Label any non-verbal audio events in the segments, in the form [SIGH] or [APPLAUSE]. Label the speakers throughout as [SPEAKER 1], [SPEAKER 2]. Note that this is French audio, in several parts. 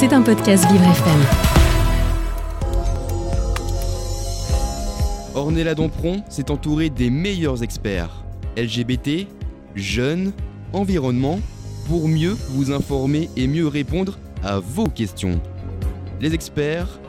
[SPEAKER 1] C'est un podcast Vivre FM.
[SPEAKER 2] Ornella Dompron s'est entourée des meilleurs experts LGBT, jeunes, environnement, pour mieux vous informer et mieux répondre à vos questions. Les experts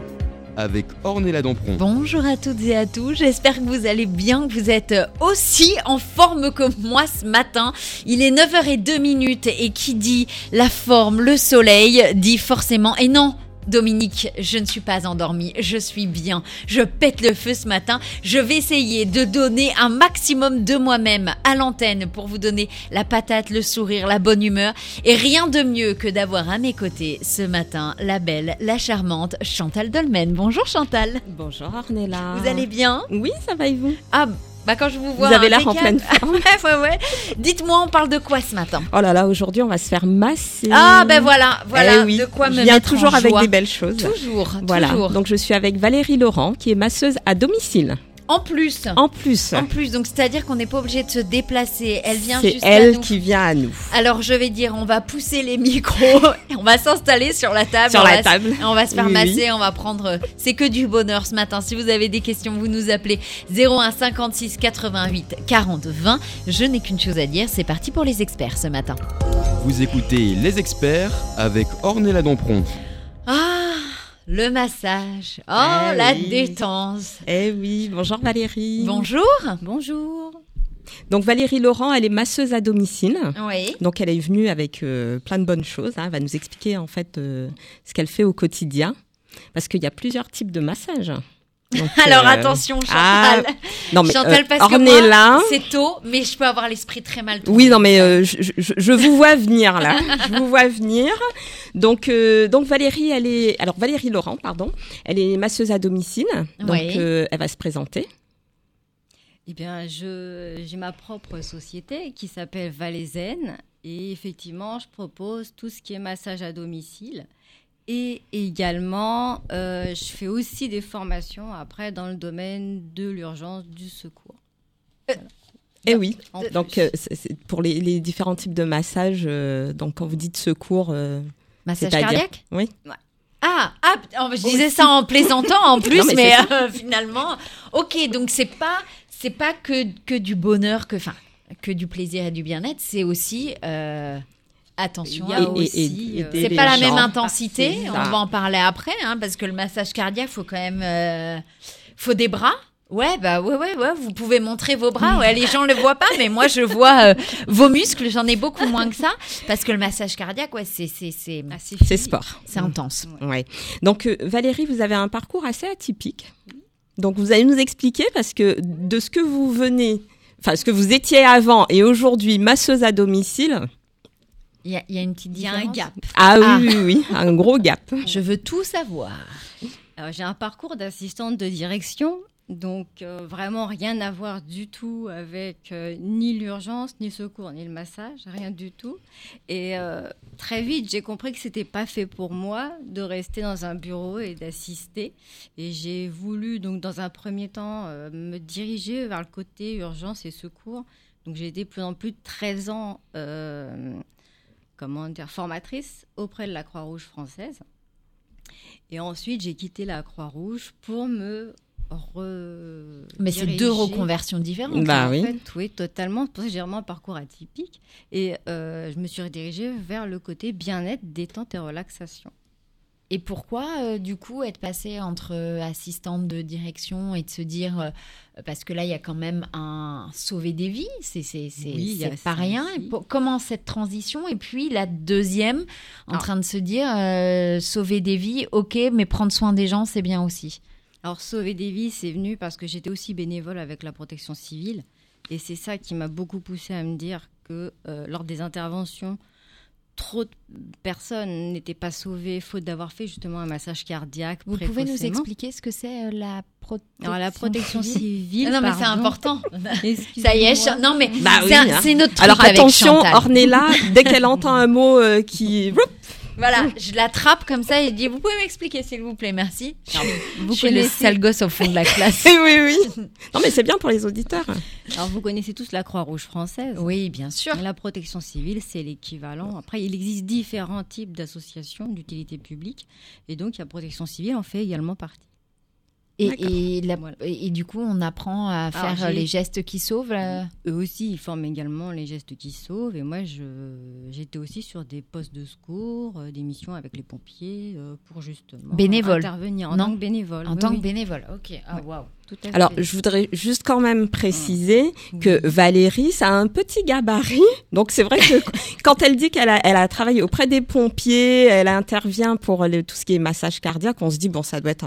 [SPEAKER 2] avec Ornella Dompron.
[SPEAKER 3] Bonjour à toutes et à tous, j'espère que vous allez bien, que vous êtes aussi en forme que moi ce matin. Il est 9h02 minutes et qui dit la forme, le soleil, dit forcément, et non, Dominique, je ne suis pas endormie, je suis bien, je pète le feu ce matin, je vais essayer de donner un maximum de moi-même à l'antenne pour vous donner la patate, le sourire, la bonne humeur, et rien de mieux que d'avoir à mes côtés ce matin la belle, la charmante Chantal Dolmen. Bonjour Chantal.
[SPEAKER 4] Bonjour Ornella.
[SPEAKER 3] Vous allez bien?
[SPEAKER 4] Oui, ça va et vous?
[SPEAKER 3] Ah, bah quand je vous vois.
[SPEAKER 4] Vous avez l'air en pleine forme. [LAUGHS]
[SPEAKER 3] ouais, ouais, ouais. Dites-moi, on parle de quoi ce matin?
[SPEAKER 4] Oh là là, aujourd'hui on va se faire masser.
[SPEAKER 3] Ah ben voilà, voilà
[SPEAKER 4] Eh oui.
[SPEAKER 3] de quoi me mettre
[SPEAKER 4] toujours
[SPEAKER 3] en
[SPEAKER 4] avec
[SPEAKER 3] joie.
[SPEAKER 4] des belles choses.
[SPEAKER 3] Toujours,
[SPEAKER 4] Voilà.
[SPEAKER 3] toujours.
[SPEAKER 4] Donc je suis avec Valérie Laurent qui est masseuse à domicile.
[SPEAKER 3] En plus,
[SPEAKER 4] En plus,
[SPEAKER 3] en plus, donc c'est-à-dire qu'on n'est pas obligé de se déplacer. Elle vient
[SPEAKER 4] c'est
[SPEAKER 3] jusqu'à
[SPEAKER 4] elle
[SPEAKER 3] nous.
[SPEAKER 4] qui vient à nous.
[SPEAKER 3] Alors je vais dire, on va pousser les micros, [LAUGHS] et on va s'installer sur la table,
[SPEAKER 4] Sur
[SPEAKER 3] on
[SPEAKER 4] la
[SPEAKER 3] va se-
[SPEAKER 4] table.
[SPEAKER 3] et on va se faire
[SPEAKER 4] Oui,
[SPEAKER 3] masser, on va prendre. C'est que du bonheur ce matin. Si vous avez des questions, vous nous appelez 01 56 88 40 20. Je n'ai qu'une chose à dire, c'est parti pour les experts ce matin.
[SPEAKER 2] Vous écoutez Les experts avec Ornella Dompron.
[SPEAKER 3] Ah, le massage. Oh,
[SPEAKER 4] Ah
[SPEAKER 3] la
[SPEAKER 4] oui.
[SPEAKER 3] détente.
[SPEAKER 4] Eh oui, bonjour Valérie.
[SPEAKER 3] Bonjour.
[SPEAKER 4] Bonjour. Donc Valérie Laurent, elle est masseuse à domicile.
[SPEAKER 3] Oui.
[SPEAKER 4] Donc elle est venue avec euh, plein de bonnes choses. hein. Elle va nous expliquer en fait euh, ce qu'elle fait au quotidien. Parce qu'il y a plusieurs types de massages. Donc, [LAUGHS]
[SPEAKER 3] Alors
[SPEAKER 4] euh,
[SPEAKER 3] attention,
[SPEAKER 4] ah,
[SPEAKER 3] Chantal.
[SPEAKER 4] non mais
[SPEAKER 3] Chantal,
[SPEAKER 4] euh,
[SPEAKER 3] parce que moi, c'est tôt, mais je peux avoir l'esprit très mal.
[SPEAKER 4] Oui, non, mais euh, je, je- je vous vois venir là. [LAUGHS] je vous vois venir. Donc, euh, donc Valérie, elle est, alors Valérie Laurent, pardon, elle est masseuse à domicile. Donc,
[SPEAKER 3] Oui.
[SPEAKER 4] euh, elle va se présenter.
[SPEAKER 5] Eh bien, je, j'ai ma propre société qui s'appelle Valaisen et effectivement, je propose tout ce qui est massage à domicile. Et également, euh, je fais aussi des formations après dans le domaine de l'urgence du secours.
[SPEAKER 4] Eh oui. Donc, euh, c'est- pour les, les différents types de massages. euh, donc, quand vous dites secours, euh,
[SPEAKER 3] Massage cardiaque?
[SPEAKER 4] Oui.
[SPEAKER 3] Ah, ah, oh, je disais ça en plaisantant en [LAUGHS] plus,
[SPEAKER 4] Non, mais
[SPEAKER 3] euh, [LAUGHS] finalement, ok, donc c'est pas, c'est pas que que du bonheur, que, enfin, que du plaisir et du bien-être, c'est aussi euh, attention.
[SPEAKER 5] Il y
[SPEAKER 3] à-
[SPEAKER 5] a
[SPEAKER 4] Et- et-
[SPEAKER 5] aussi,
[SPEAKER 4] et-
[SPEAKER 5] euh,
[SPEAKER 4] et-
[SPEAKER 3] c'est pas la même intensité. On va en parler après, hein, parce que le massage cardiaque, faut quand même, euh, faut des bras. Ouais, bah ouais, ouais, ouais. Vous pouvez montrer vos bras. Ouais, les gens le voient pas, mais moi je vois euh, vos muscles. J'en ai beaucoup moins que ça, parce que le massage cardiaque, ouais, c'est c'est c'est
[SPEAKER 5] Ah,
[SPEAKER 4] sport.
[SPEAKER 3] c'est intense.
[SPEAKER 4] Ouais. Donc, euh, Valérie, vous avez un parcours assez atypique. Donc, vous allez nous expliquer parce que de ce que vous venez, enfin, ce que vous étiez avant et aujourd'hui masseuse à domicile.
[SPEAKER 3] Il y a, il y a une petite
[SPEAKER 5] Il y a un
[SPEAKER 3] différence.
[SPEAKER 5] gap.
[SPEAKER 4] Ah,
[SPEAKER 3] Ah.
[SPEAKER 4] oui, oui, oui, un gros gap.
[SPEAKER 3] Je veux tout savoir.
[SPEAKER 5] Alors, j'ai un parcours d'assistante de direction, donc euh, vraiment rien à voir du tout avec euh, ni l'urgence, ni le secours, ni le massage, rien du tout. Et euh, très vite, j'ai compris que c'était pas fait pour moi de rester dans un bureau et d'assister. Et j'ai voulu donc dans un premier temps euh, me diriger vers le côté urgence et secours. Donc j'ai été plus en plus de 13 ans, euh, comment dire, formatrice auprès de la Croix-Rouge française. Et ensuite, j'ai quitté la Croix-Rouge pour me re-
[SPEAKER 3] Mais c'est deux reconversions différentes.
[SPEAKER 4] Bah
[SPEAKER 5] en
[SPEAKER 4] oui.
[SPEAKER 5] fait, oui, totalement. C'est pour ça que j'ai vraiment un parcours atypique. Et euh, je me suis redirigée vers le côté bien-être, détente et relaxation.
[SPEAKER 3] Et pourquoi, euh, du coup, être passée entre euh, assistante de direction et de se dire, euh, parce que là, il y a quand même un sauver des vies, c'est
[SPEAKER 5] Oui,
[SPEAKER 3] pas rien. Et pour- comment cette transition Et puis la deuxième, en
[SPEAKER 5] Ah.
[SPEAKER 3] train de se dire, euh, sauver des vies, ok, mais prendre soin des gens, c'est bien aussi.
[SPEAKER 5] Alors, sauver des vies, c'est venu parce que j'étais aussi bénévole avec la protection civile. Et c'est ça qui m'a beaucoup poussé à me dire que lors des interventions, trop de personnes n'étaient pas sauvées faute d'avoir fait justement un massage cardiaque.
[SPEAKER 3] Vous pouvez nous expliquer ce que c'est euh, la protection
[SPEAKER 5] Alors, la protection civile.
[SPEAKER 3] Ah Non, mais c'est important. [LAUGHS] Ça y est, non mais
[SPEAKER 4] Bah
[SPEAKER 3] c'est
[SPEAKER 4] oui,
[SPEAKER 3] un-
[SPEAKER 4] hein.
[SPEAKER 3] c'est notre truc
[SPEAKER 4] Alors
[SPEAKER 3] avec
[SPEAKER 4] attention,
[SPEAKER 3] Chantal.
[SPEAKER 4] Ornella, dès qu'elle entend un mot euh, qui, [LAUGHS]
[SPEAKER 3] Voilà, je l'attrape comme ça et je dis Vous pouvez m'expliquer, s'il vous plaît, merci.
[SPEAKER 5] Vous
[SPEAKER 3] je suis le
[SPEAKER 5] connaissez,
[SPEAKER 3] sale gosse au fond de la classe. [LAUGHS]
[SPEAKER 4] oui, oui. Non, mais c'est bien pour les auditeurs.
[SPEAKER 5] alors vous connaissez tous la Croix-Rouge française.
[SPEAKER 3] Oui, bien sûr.
[SPEAKER 5] La protection civile, c'est l'équivalent. Après, il existe différents types d'associations d'utilité publique. Et donc, la protection civile en fait également partie.
[SPEAKER 3] Et, et, la-
[SPEAKER 5] Voilà.
[SPEAKER 3] et du coup, on apprend à
[SPEAKER 5] Alors,
[SPEAKER 3] faire
[SPEAKER 5] j'ai-
[SPEAKER 3] les gestes qui sauvent. là.
[SPEAKER 5] Eux aussi, ils forment également les gestes qui sauvent. Et moi, j'étais aussi sur des postes de secours, euh, des missions avec les pompiers euh, pour justement
[SPEAKER 3] Bénévole.
[SPEAKER 5] intervenir en
[SPEAKER 3] Non.
[SPEAKER 5] tant que bénévole.
[SPEAKER 3] En
[SPEAKER 5] Oui,
[SPEAKER 3] tant
[SPEAKER 5] oui,
[SPEAKER 3] que bénévole. Ok. Ah,
[SPEAKER 5] Ouais. à
[SPEAKER 4] Alors,
[SPEAKER 5] fait.
[SPEAKER 4] je voudrais juste quand même préciser
[SPEAKER 5] Oui.
[SPEAKER 4] que Valérie, ça a un petit gabarit. Donc, c'est vrai que [LAUGHS] quand elle dit qu'elle a, elle a travaillé auprès des pompiers, elle intervient pour le- tout ce qui est massage cardiaque, on se dit, bon, ça doit être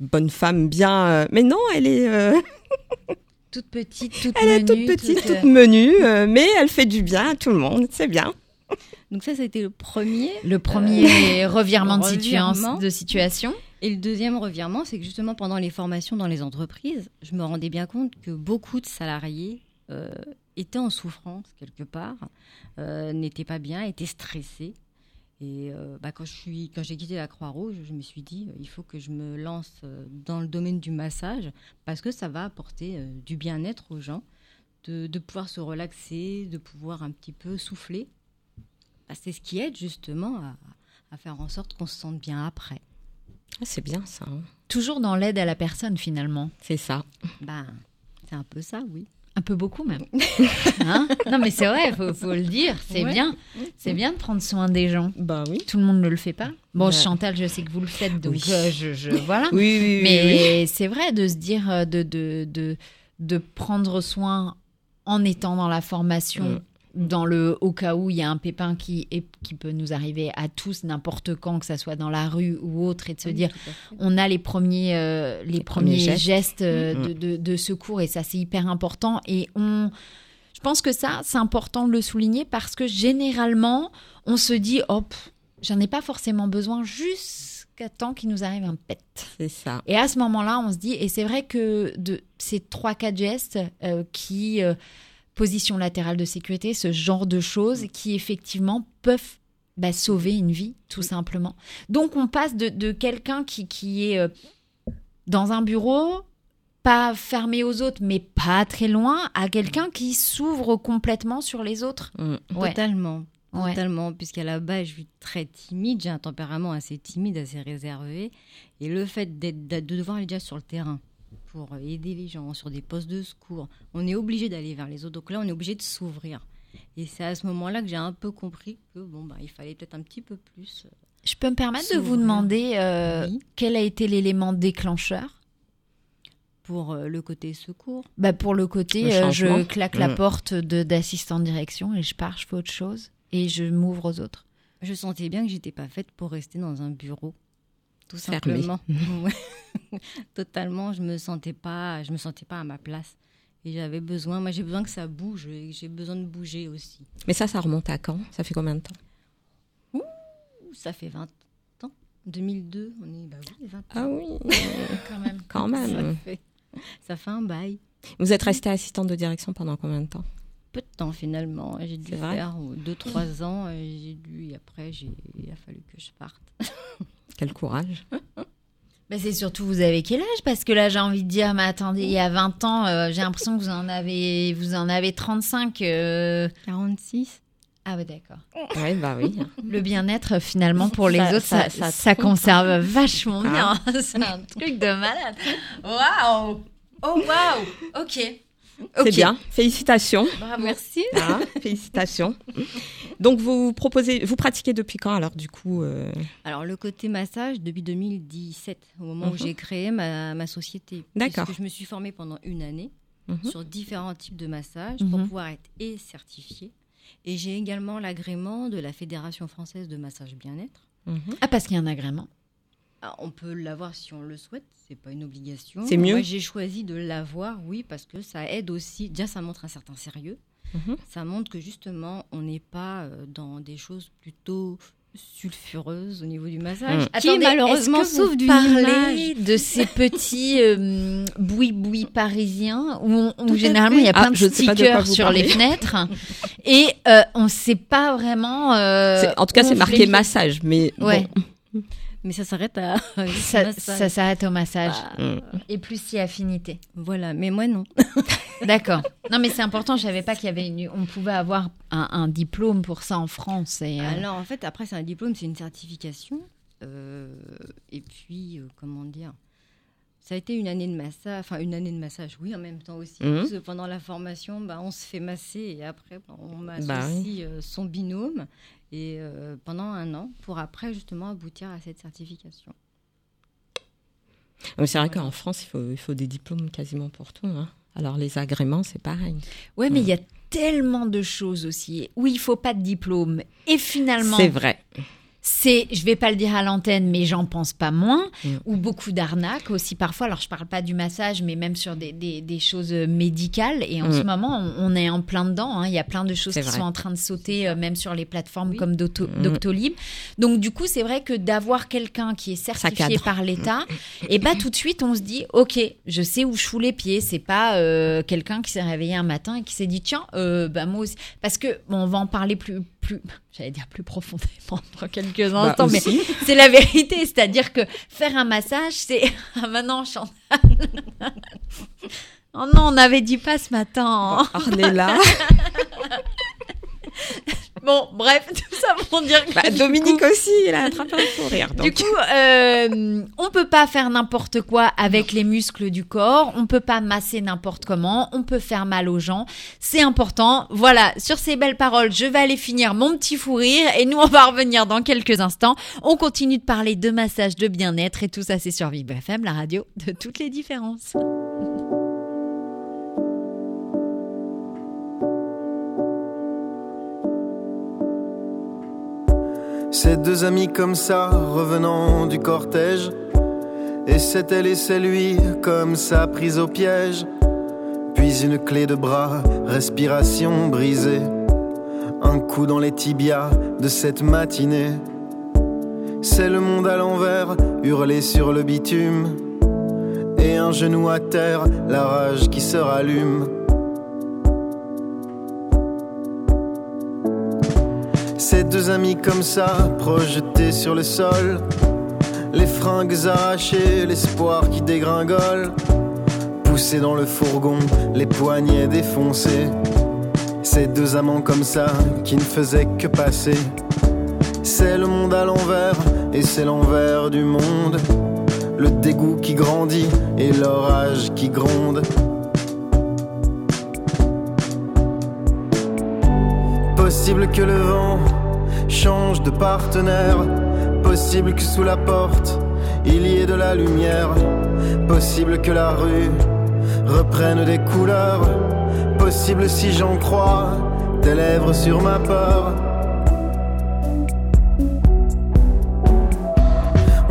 [SPEAKER 4] bonne femme bien. euh, mais non, elle est, euh, [LAUGHS]
[SPEAKER 3] Toute petite, toute
[SPEAKER 4] elle est toute
[SPEAKER 3] menue,
[SPEAKER 4] petite,
[SPEAKER 3] toute, euh,
[SPEAKER 4] toute menue, euh, mais elle fait du bien à tout le monde. C'est bien. [LAUGHS]
[SPEAKER 5] Donc ça, c'était le premier.
[SPEAKER 3] Le premier revirement, de,
[SPEAKER 5] revirement.
[SPEAKER 3] situa- de situation.
[SPEAKER 5] Et le deuxième revirement, c'est que justement pendant les formations dans les entreprises, je me rendais bien compte que beaucoup de salariés euh, étaient en souffrance quelque part, euh, n'étaient pas bien, étaient stressés. Et euh, bah, quand je suis, quand j'ai quitté la Croix-Rouge, je me suis dit, euh, il faut que je me lance euh, dans le domaine du massage parce que ça va apporter euh, du bien-être aux gens, de, de pouvoir se relaxer, de pouvoir un petit peu souffler. Bah, c'est ce qui aide justement à, à faire en sorte qu'on se sente bien après.
[SPEAKER 4] Ah, c'est bien ça. hein.
[SPEAKER 3] Toujours dans l'aide à la personne, finalement.
[SPEAKER 4] C'est ça.
[SPEAKER 5] Ben, c'est un peu ça, oui.
[SPEAKER 3] Un peu beaucoup, même. [LAUGHS] Hein? Non, mais c'est vrai, faut, faut le dire. C'est
[SPEAKER 5] Ouais.
[SPEAKER 3] bien. C'est bien de prendre soin des gens.
[SPEAKER 4] Bah oui.
[SPEAKER 3] Tout le monde ne le fait pas. Bon,
[SPEAKER 4] Ouais.
[SPEAKER 3] Chantal, je sais que vous le faites, donc
[SPEAKER 4] Oui.
[SPEAKER 3] euh, je, je- voilà.
[SPEAKER 4] Oui, oui.
[SPEAKER 3] Mais c'est vrai de se dire euh, de, de, de, de prendre soin en étant dans la formation, dans le au cas où il y a un pépin qui, est, qui peut nous arriver à tous n'importe quand, que ça soit dans la rue ou autre, et de se dire on a les premiers, euh, les premiers,
[SPEAKER 4] premiers
[SPEAKER 3] gestes,
[SPEAKER 4] gestes.
[SPEAKER 3] euh,
[SPEAKER 4] Mhm.
[SPEAKER 3] de, de- de secours et ça c'est hyper important et on je pense que ça c'est important de le souligner parce que généralement on se dit hop j'en ai pas forcément besoin jusqu'à temps qu'il nous arrive un pet
[SPEAKER 4] C'est ça.
[SPEAKER 3] et à ce moment-là on se dit et c'est vrai que de ces trois quatre gestes euh, qui euh, position latérale de sécurité ce genre de choses qui effectivement peuvent bah, sauver une vie, tout simplement. Donc on passe de, de quelqu'un qui, qui est euh, dans un bureau, pas fermé aux autres, mais pas très loin, à quelqu'un qui s'ouvre complètement sur les autres.
[SPEAKER 4] Mm.
[SPEAKER 3] Ouais.
[SPEAKER 5] Totalement.
[SPEAKER 3] Ouais.
[SPEAKER 5] Totalement, puisqu'à la base, je suis très timide, j'ai un tempérament assez timide, assez réservé. Et le fait d'être, de devoir aller déjà sur le terrain pour aider les gens sur des postes de secours, on est obligé d'aller vers les autres. Donc là, on est obligé de s'ouvrir. Et c'est à ce moment-là que j'ai un peu compris que bon, bah, il fallait peut-être un petit peu plus. euh,
[SPEAKER 3] Je peux me permettre de vous demander euh,
[SPEAKER 5] oui,
[SPEAKER 3] quel a été l'élément déclencheur?
[SPEAKER 5] Pour euh, le côté secours.
[SPEAKER 3] bah Pour le côté,
[SPEAKER 4] Le
[SPEAKER 3] euh, je claque la
[SPEAKER 4] Mm.
[SPEAKER 3] porte d'assistant de direction et je pars, je fais autre chose et je m'ouvre aux autres.
[SPEAKER 5] Je sentais bien que j'étais pas faite pour rester dans un bureau. Tout
[SPEAKER 4] Fermé.
[SPEAKER 5] simplement. [LAUGHS] [LAUGHS] Totalement, je me sentais pas, je me sentais pas à ma place. Et j'avais besoin, moi j'ai besoin que ça bouge, j'ai besoin de bouger aussi.
[SPEAKER 4] Mais ça, ça remonte à quand? Ça fait combien de temps?
[SPEAKER 5] Ouh, Ça fait 20 ans. 2002, on est bah oui, 20 ans.
[SPEAKER 4] Ah oui, [LAUGHS]
[SPEAKER 3] Quand même.
[SPEAKER 4] quand
[SPEAKER 5] Ça fait, ça fait un bail.
[SPEAKER 4] Vous êtes resté assistante de direction pendant combien de temps?
[SPEAKER 5] Peu de temps finalement. J'ai dû faire 2-3 ans. et J'ai dû, et après, il a fallu que je parte.
[SPEAKER 4] Quel courage. [LAUGHS]
[SPEAKER 3] Bah, c'est surtout, vous avez quel âge? Parce que là, j'ai envie de dire, mais attendez, il y a 20 ans, euh, j'ai l'impression que vous en avez, vous en avez 35. euh.
[SPEAKER 5] 46
[SPEAKER 3] Ah ouais, d'accord.
[SPEAKER 4] Oui, bah oui.
[SPEAKER 3] Le bien-être, finalement, pour les
[SPEAKER 4] Ça-
[SPEAKER 3] autres, ça,
[SPEAKER 4] ça- ça
[SPEAKER 3] ça
[SPEAKER 4] trompe,
[SPEAKER 3] conserve vachement
[SPEAKER 4] Ah.
[SPEAKER 3] bien. [LAUGHS] c'est un truc de malade. Waouh Oh, waouh Ok.
[SPEAKER 4] C'est bien. Félicitations.
[SPEAKER 3] Bravo.
[SPEAKER 5] Merci.
[SPEAKER 4] Ah, [LAUGHS] félicitations. Donc vous proposez, vous pratiquez depuis quand alors du coup euh,
[SPEAKER 5] Alors, le côté massage, depuis 2017, au moment où
[SPEAKER 4] Mhm.
[SPEAKER 5] j'ai créé ma, ma société.
[SPEAKER 4] D'accord.
[SPEAKER 5] Je me suis formée pendant une année
[SPEAKER 4] mhm.
[SPEAKER 5] sur différents types de massages pour
[SPEAKER 3] Mhm.
[SPEAKER 5] pouvoir être et certifiée. Et j'ai également l'agrément de la Fédération française de massage bien-être.
[SPEAKER 3] Ah, parce qu'il y a un agrément.
[SPEAKER 5] Alors, on peut l'avoir si on le souhaite, c'est pas une obligation.
[SPEAKER 4] C'est mieux
[SPEAKER 5] Moi, j'ai choisi de l'avoir, oui, parce que ça aide aussi. Déjà, ça montre un certain sérieux.
[SPEAKER 4] Mhm.
[SPEAKER 5] Ça montre que justement, on n'est pas euh, dans des choses plutôt sulfureuse au niveau du massage,
[SPEAKER 4] Mm.
[SPEAKER 5] qui malheureusement
[SPEAKER 3] est-ce que vous
[SPEAKER 5] souffre d'une
[SPEAKER 3] parlez
[SPEAKER 5] image.
[SPEAKER 3] de ces [LAUGHS] petits euh, boui-boui parisiens où, on- où généralement il y a plein
[SPEAKER 4] Ah,
[SPEAKER 3] de
[SPEAKER 4] quoi
[SPEAKER 3] stickers sur
[SPEAKER 4] parlez.
[SPEAKER 3] les fenêtres [LAUGHS] et euh, on ne sait pas vraiment. euh,
[SPEAKER 4] C'est- En tout cas, c'est marqué
[SPEAKER 3] fait-
[SPEAKER 4] massage, mais
[SPEAKER 3] Ouais,
[SPEAKER 4] bon.
[SPEAKER 5] Mais ça s'arrête à. [LAUGHS]
[SPEAKER 3] ça, s'arrête au massage
[SPEAKER 5] Bah,
[SPEAKER 4] Mm.
[SPEAKER 3] et plus si affinité.
[SPEAKER 5] Voilà, mais moi non. [LAUGHS]
[SPEAKER 3] D'accord. Non mais c'est important. Je savais pas qu'il y avait une, on pouvait avoir un, un diplôme pour ça en France. Et, euh,
[SPEAKER 5] Alors en fait, après, c'est un diplôme, c'est une certification. Euh, et puis, euh, comment dire ça a été une année de massage, enfin une année de massage, oui, en même temps aussi.
[SPEAKER 4] Mhm.
[SPEAKER 5] Parce que pendant la formation, bah, on se fait masser et après, bah, on masse
[SPEAKER 4] Bah oui.
[SPEAKER 5] aussi euh, son binôme. Et euh, pendant un an, pour après justement aboutir à cette certification.
[SPEAKER 4] C'est vrai qu'en France, il faut, il faut des diplômes quasiment pour tout. hein. Alors les agréments, c'est pareil.
[SPEAKER 3] Ouais, mais il y a tellement de choses aussi où il faut pas de diplôme. Et finalement,
[SPEAKER 4] C'est vrai.
[SPEAKER 3] C'est, je vais pas le dire à l'antenne, mais j'en pense pas moins,
[SPEAKER 4] Mm.
[SPEAKER 3] ou beaucoup d'arnaques aussi parfois. Alors je parle pas du massage, mais même sur des, des, des choses euh, médicales. Et en
[SPEAKER 4] Mm.
[SPEAKER 3] ce moment, on, on est en plein dedans. hein. Il y a plein de choses qui
[SPEAKER 4] vrai.
[SPEAKER 3] sont en train de sauter, euh, même sur les plateformes
[SPEAKER 5] Oui.
[SPEAKER 3] comme Docto-
[SPEAKER 4] Mm.
[SPEAKER 3] Doctolib. Donc du coup, c'est vrai que d'avoir quelqu'un qui est certifié par l'État, et bah tout de suite, on se dit, ok, je sais où je fous les pieds. C'est pas euh, quelqu'un qui s'est réveillé un matin et qui s'est dit, tiens, euh, bah moi aussi, parce que bon, on va en parler plus, plus, j'allais dire plus profondément [LAUGHS] dans quelques
[SPEAKER 4] Bah,
[SPEAKER 3] instants, mais c'est la vérité, c'est-à-dire que faire un massage, c'est [LAUGHS] ah maintenant Chantal. oh non, on n'avait dit pas ce matin. hein.
[SPEAKER 4] Ornella. [LAUGHS]
[SPEAKER 3] Bon, bref, [LAUGHS] tout ça pour dire que
[SPEAKER 4] Bah, Dominique
[SPEAKER 3] coup-
[SPEAKER 4] aussi, il a attrapé un fou rire. [LAUGHS]
[SPEAKER 3] Du
[SPEAKER 4] Donc.
[SPEAKER 3] coup, euh, on peut pas faire n'importe quoi avec les muscles du corps. On peut pas masser n'importe comment. On peut faire mal aux gens. C'est important. Voilà. Sur ces belles paroles, je vais aller finir mon petit fou rire et nous on va revenir dans quelques instants. On continue de parler de massage, de bien-être et tout ça, c'est sur Vive FM, la radio de toutes les différences. [LAUGHS]
[SPEAKER 1] Ces deux amis comme ça, revenant du cortège. Et c'est elle et c'est lui, comme ça, prise au piège. Puis une clé de bras, respiration brisée. Un coup dans les tibias de cette matinée. C'est le monde à l'envers, hurlé sur le bitume. Et un genou à terre, la rage qui se rallume. Ces deux amis comme ça, projetés sur le sol. Les fringues arrachées, l'espoir qui dégringole. Poussés dans le fourgon, les poignets défoncés. Ces deux amants comme ça, qui ne faisaient que passer. C'est le monde à l'envers, et c'est l'envers du monde. Le dégoût qui grandit, et l'orage qui gronde. Possible que le vent change de partenaire. Possible que sous la porte il y ait de la lumière. Possible que la rue reprenne des couleurs. Possible si j'en crois tes lèvres sur ma peur.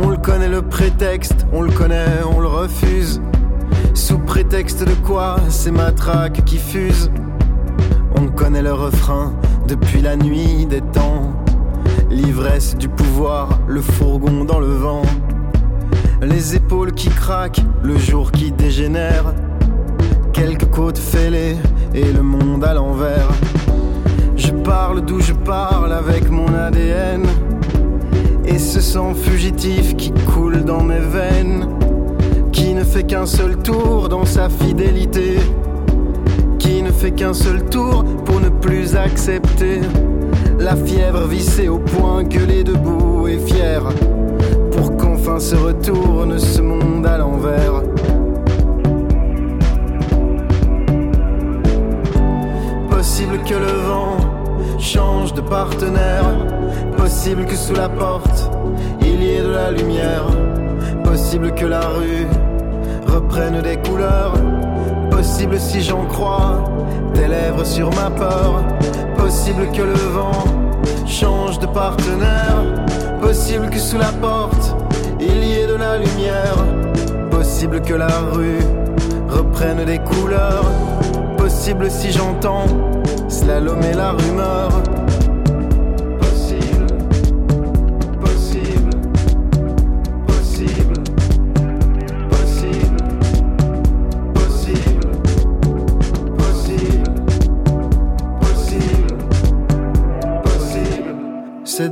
[SPEAKER 1] On le connaît le prétexte, on le connaît, on le refuse. Sous prétexte de quoi ces matraques qui fusent. On connaît le refrain depuis la nuit des temps. L'ivresse du pouvoir, le fourgon dans le vent. Les épaules qui craquent, le jour qui dégénère. Quelques côtes fêlées et le monde à l'envers. Je parle d'où je parle avec mon ADN. Et ce sang fugitif qui coule dans mes veines. Qui ne fait qu'un seul tour dans sa fidélité qui ne fait qu'un seul tour pour ne plus accepter la fièvre vissée au point que les debout et fier pour qu'enfin se retourne ce monde à l'envers. Possible que le vent change de partenaire, possible que sous la porte il y ait de la lumière, possible que la rue reprenne des couleurs. Possible si j'en crois tes lèvres sur ma peur. Possible que le vent change de partenaire. Possible que sous la porte il y ait de la lumière. Possible que la rue reprenne des couleurs. Possible si j'entends slalom et la rumeur.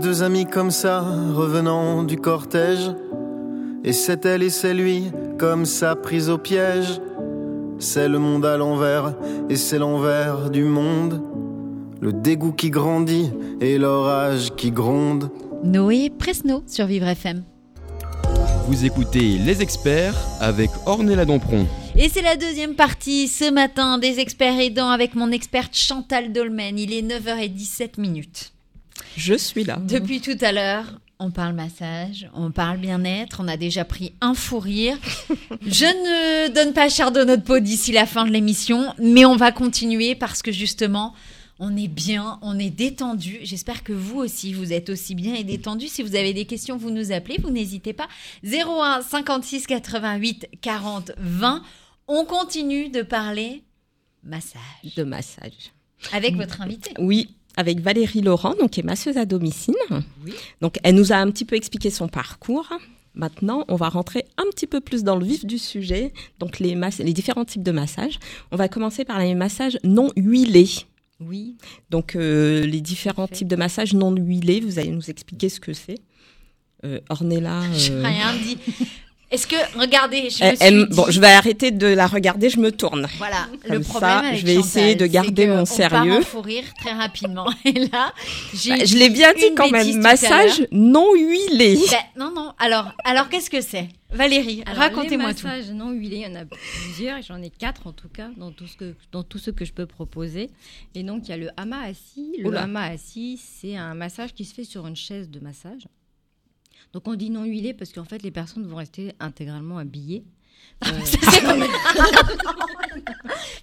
[SPEAKER 1] Deux amis comme ça, revenant du cortège. Et c'est elle et c'est lui, comme ça, prise au piège. C'est le monde à l'envers, et c'est l'envers du monde. Le dégoût qui grandit et l'orage qui gronde.
[SPEAKER 3] Noé Presno sur Vivre FM.
[SPEAKER 2] Vous écoutez Les Experts avec Ornella Dampron.
[SPEAKER 3] Et c'est la deuxième partie ce matin des experts aidants avec mon experte Chantal Dolmen. Il est 9h17 minutes.
[SPEAKER 4] Je suis là.
[SPEAKER 3] Depuis tout à l'heure, on parle massage, on parle bien-être, on a déjà pris un fou rire. [LAUGHS] Je ne donne pas cher de notre peau d'ici la fin de l'émission, mais on va continuer parce que justement, on est bien, on est détendu. J'espère que vous aussi, vous êtes aussi bien et détendu. Si vous avez des questions, vous nous appelez, vous n'hésitez pas. 01 56 88 40 20. On continue de parler massage
[SPEAKER 4] De massage.
[SPEAKER 3] avec votre invité.
[SPEAKER 4] Oui, avec Valérie Laurent, donc qui est masseuse à domicile. Donc elle nous a un petit peu expliqué son parcours. Maintenant, on va rentrer un petit peu plus dans le vif du sujet, donc les, les différents types de massages. On va commencer par les massages non huilés.
[SPEAKER 5] Oui,
[SPEAKER 4] Donc euh, les différents
[SPEAKER 5] Parfait.
[SPEAKER 4] types de massages non huilés, vous allez nous expliquer ce que c'est. Euh, Ornella. [LAUGHS] Euh,
[SPEAKER 3] rien dit. Est-ce que, regardez, je me
[SPEAKER 4] elle-
[SPEAKER 3] suis
[SPEAKER 4] elle-
[SPEAKER 3] dit-
[SPEAKER 4] bon, je vais arrêter de la regarder, je me tourne.
[SPEAKER 3] Voilà,
[SPEAKER 4] Comme
[SPEAKER 3] le
[SPEAKER 4] ça,
[SPEAKER 3] problème avec
[SPEAKER 4] je vais
[SPEAKER 3] Chantal,
[SPEAKER 4] essayer de garder mon
[SPEAKER 3] on
[SPEAKER 4] sérieux.
[SPEAKER 3] part en fou rire très rapidement. [LAUGHS] Et là, j'ai
[SPEAKER 4] Bah, je l'ai bien dit quand même, massage non huilé.
[SPEAKER 3] Ben, non, non. Alors, alors qu'est-ce que c'est? Valérie, racontez-moi
[SPEAKER 5] les
[SPEAKER 3] tout.
[SPEAKER 5] massages non huilés, il y en a plusieurs, j'en ai quatre en tout cas dans tout ce que dans tout ce que je peux proposer. Et donc il y a le hama assis. Le
[SPEAKER 4] Oula.
[SPEAKER 5] hama assis, c'est un massage qui se fait sur une chaise de massage. Donc on dit non huilé parce qu'en fait les personnes vont rester intégralement habillées. [LAUGHS] Euh, [LAUGHS]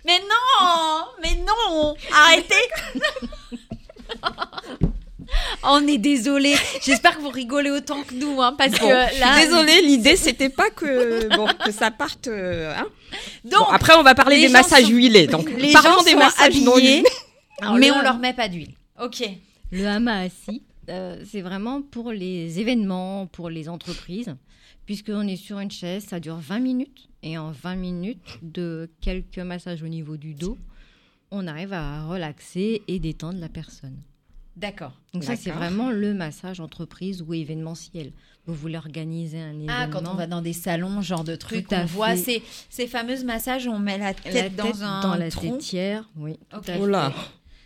[SPEAKER 3] Mais non, mais non, arrêtez. [LAUGHS] On est désolé. J'espère que vous rigolez autant que nous, hein, parce
[SPEAKER 4] Bon,
[SPEAKER 3] que là.
[SPEAKER 4] suis désolée, l'idée c'était pas que bon que ça parte. euh, hein.
[SPEAKER 3] Donc,
[SPEAKER 4] Bon, après on va parler des massages
[SPEAKER 3] sont-
[SPEAKER 4] huilés. Donc
[SPEAKER 3] les
[SPEAKER 4] parlons
[SPEAKER 3] gens
[SPEAKER 4] des
[SPEAKER 3] sont
[SPEAKER 4] massages
[SPEAKER 3] habillés, mais on leur met pas d'huile. Ok.
[SPEAKER 5] Le hama assis, euh, c'est vraiment pour les événements, pour les entreprises, puisqu'on est sur une chaise, ça dure 20 minutes, et en 20 minutes de quelques massages au niveau du dos, on arrive à relaxer et détendre la personne.
[SPEAKER 3] D'accord.
[SPEAKER 5] Donc ça, c'est vraiment le massage entreprise ou événementiel. Vous voulez organiser un événement.
[SPEAKER 3] Ah, quand on va dans des salons, genre de trucs,
[SPEAKER 5] Tout à
[SPEAKER 3] on voit
[SPEAKER 5] fait.
[SPEAKER 3] ces, ces fameuses massages où on met la tête,
[SPEAKER 5] la
[SPEAKER 3] dans un
[SPEAKER 5] dans la
[SPEAKER 3] tronc.
[SPEAKER 5] tétière, oui.
[SPEAKER 3] Ok.
[SPEAKER 5] tout à
[SPEAKER 4] Oh là.
[SPEAKER 5] fait.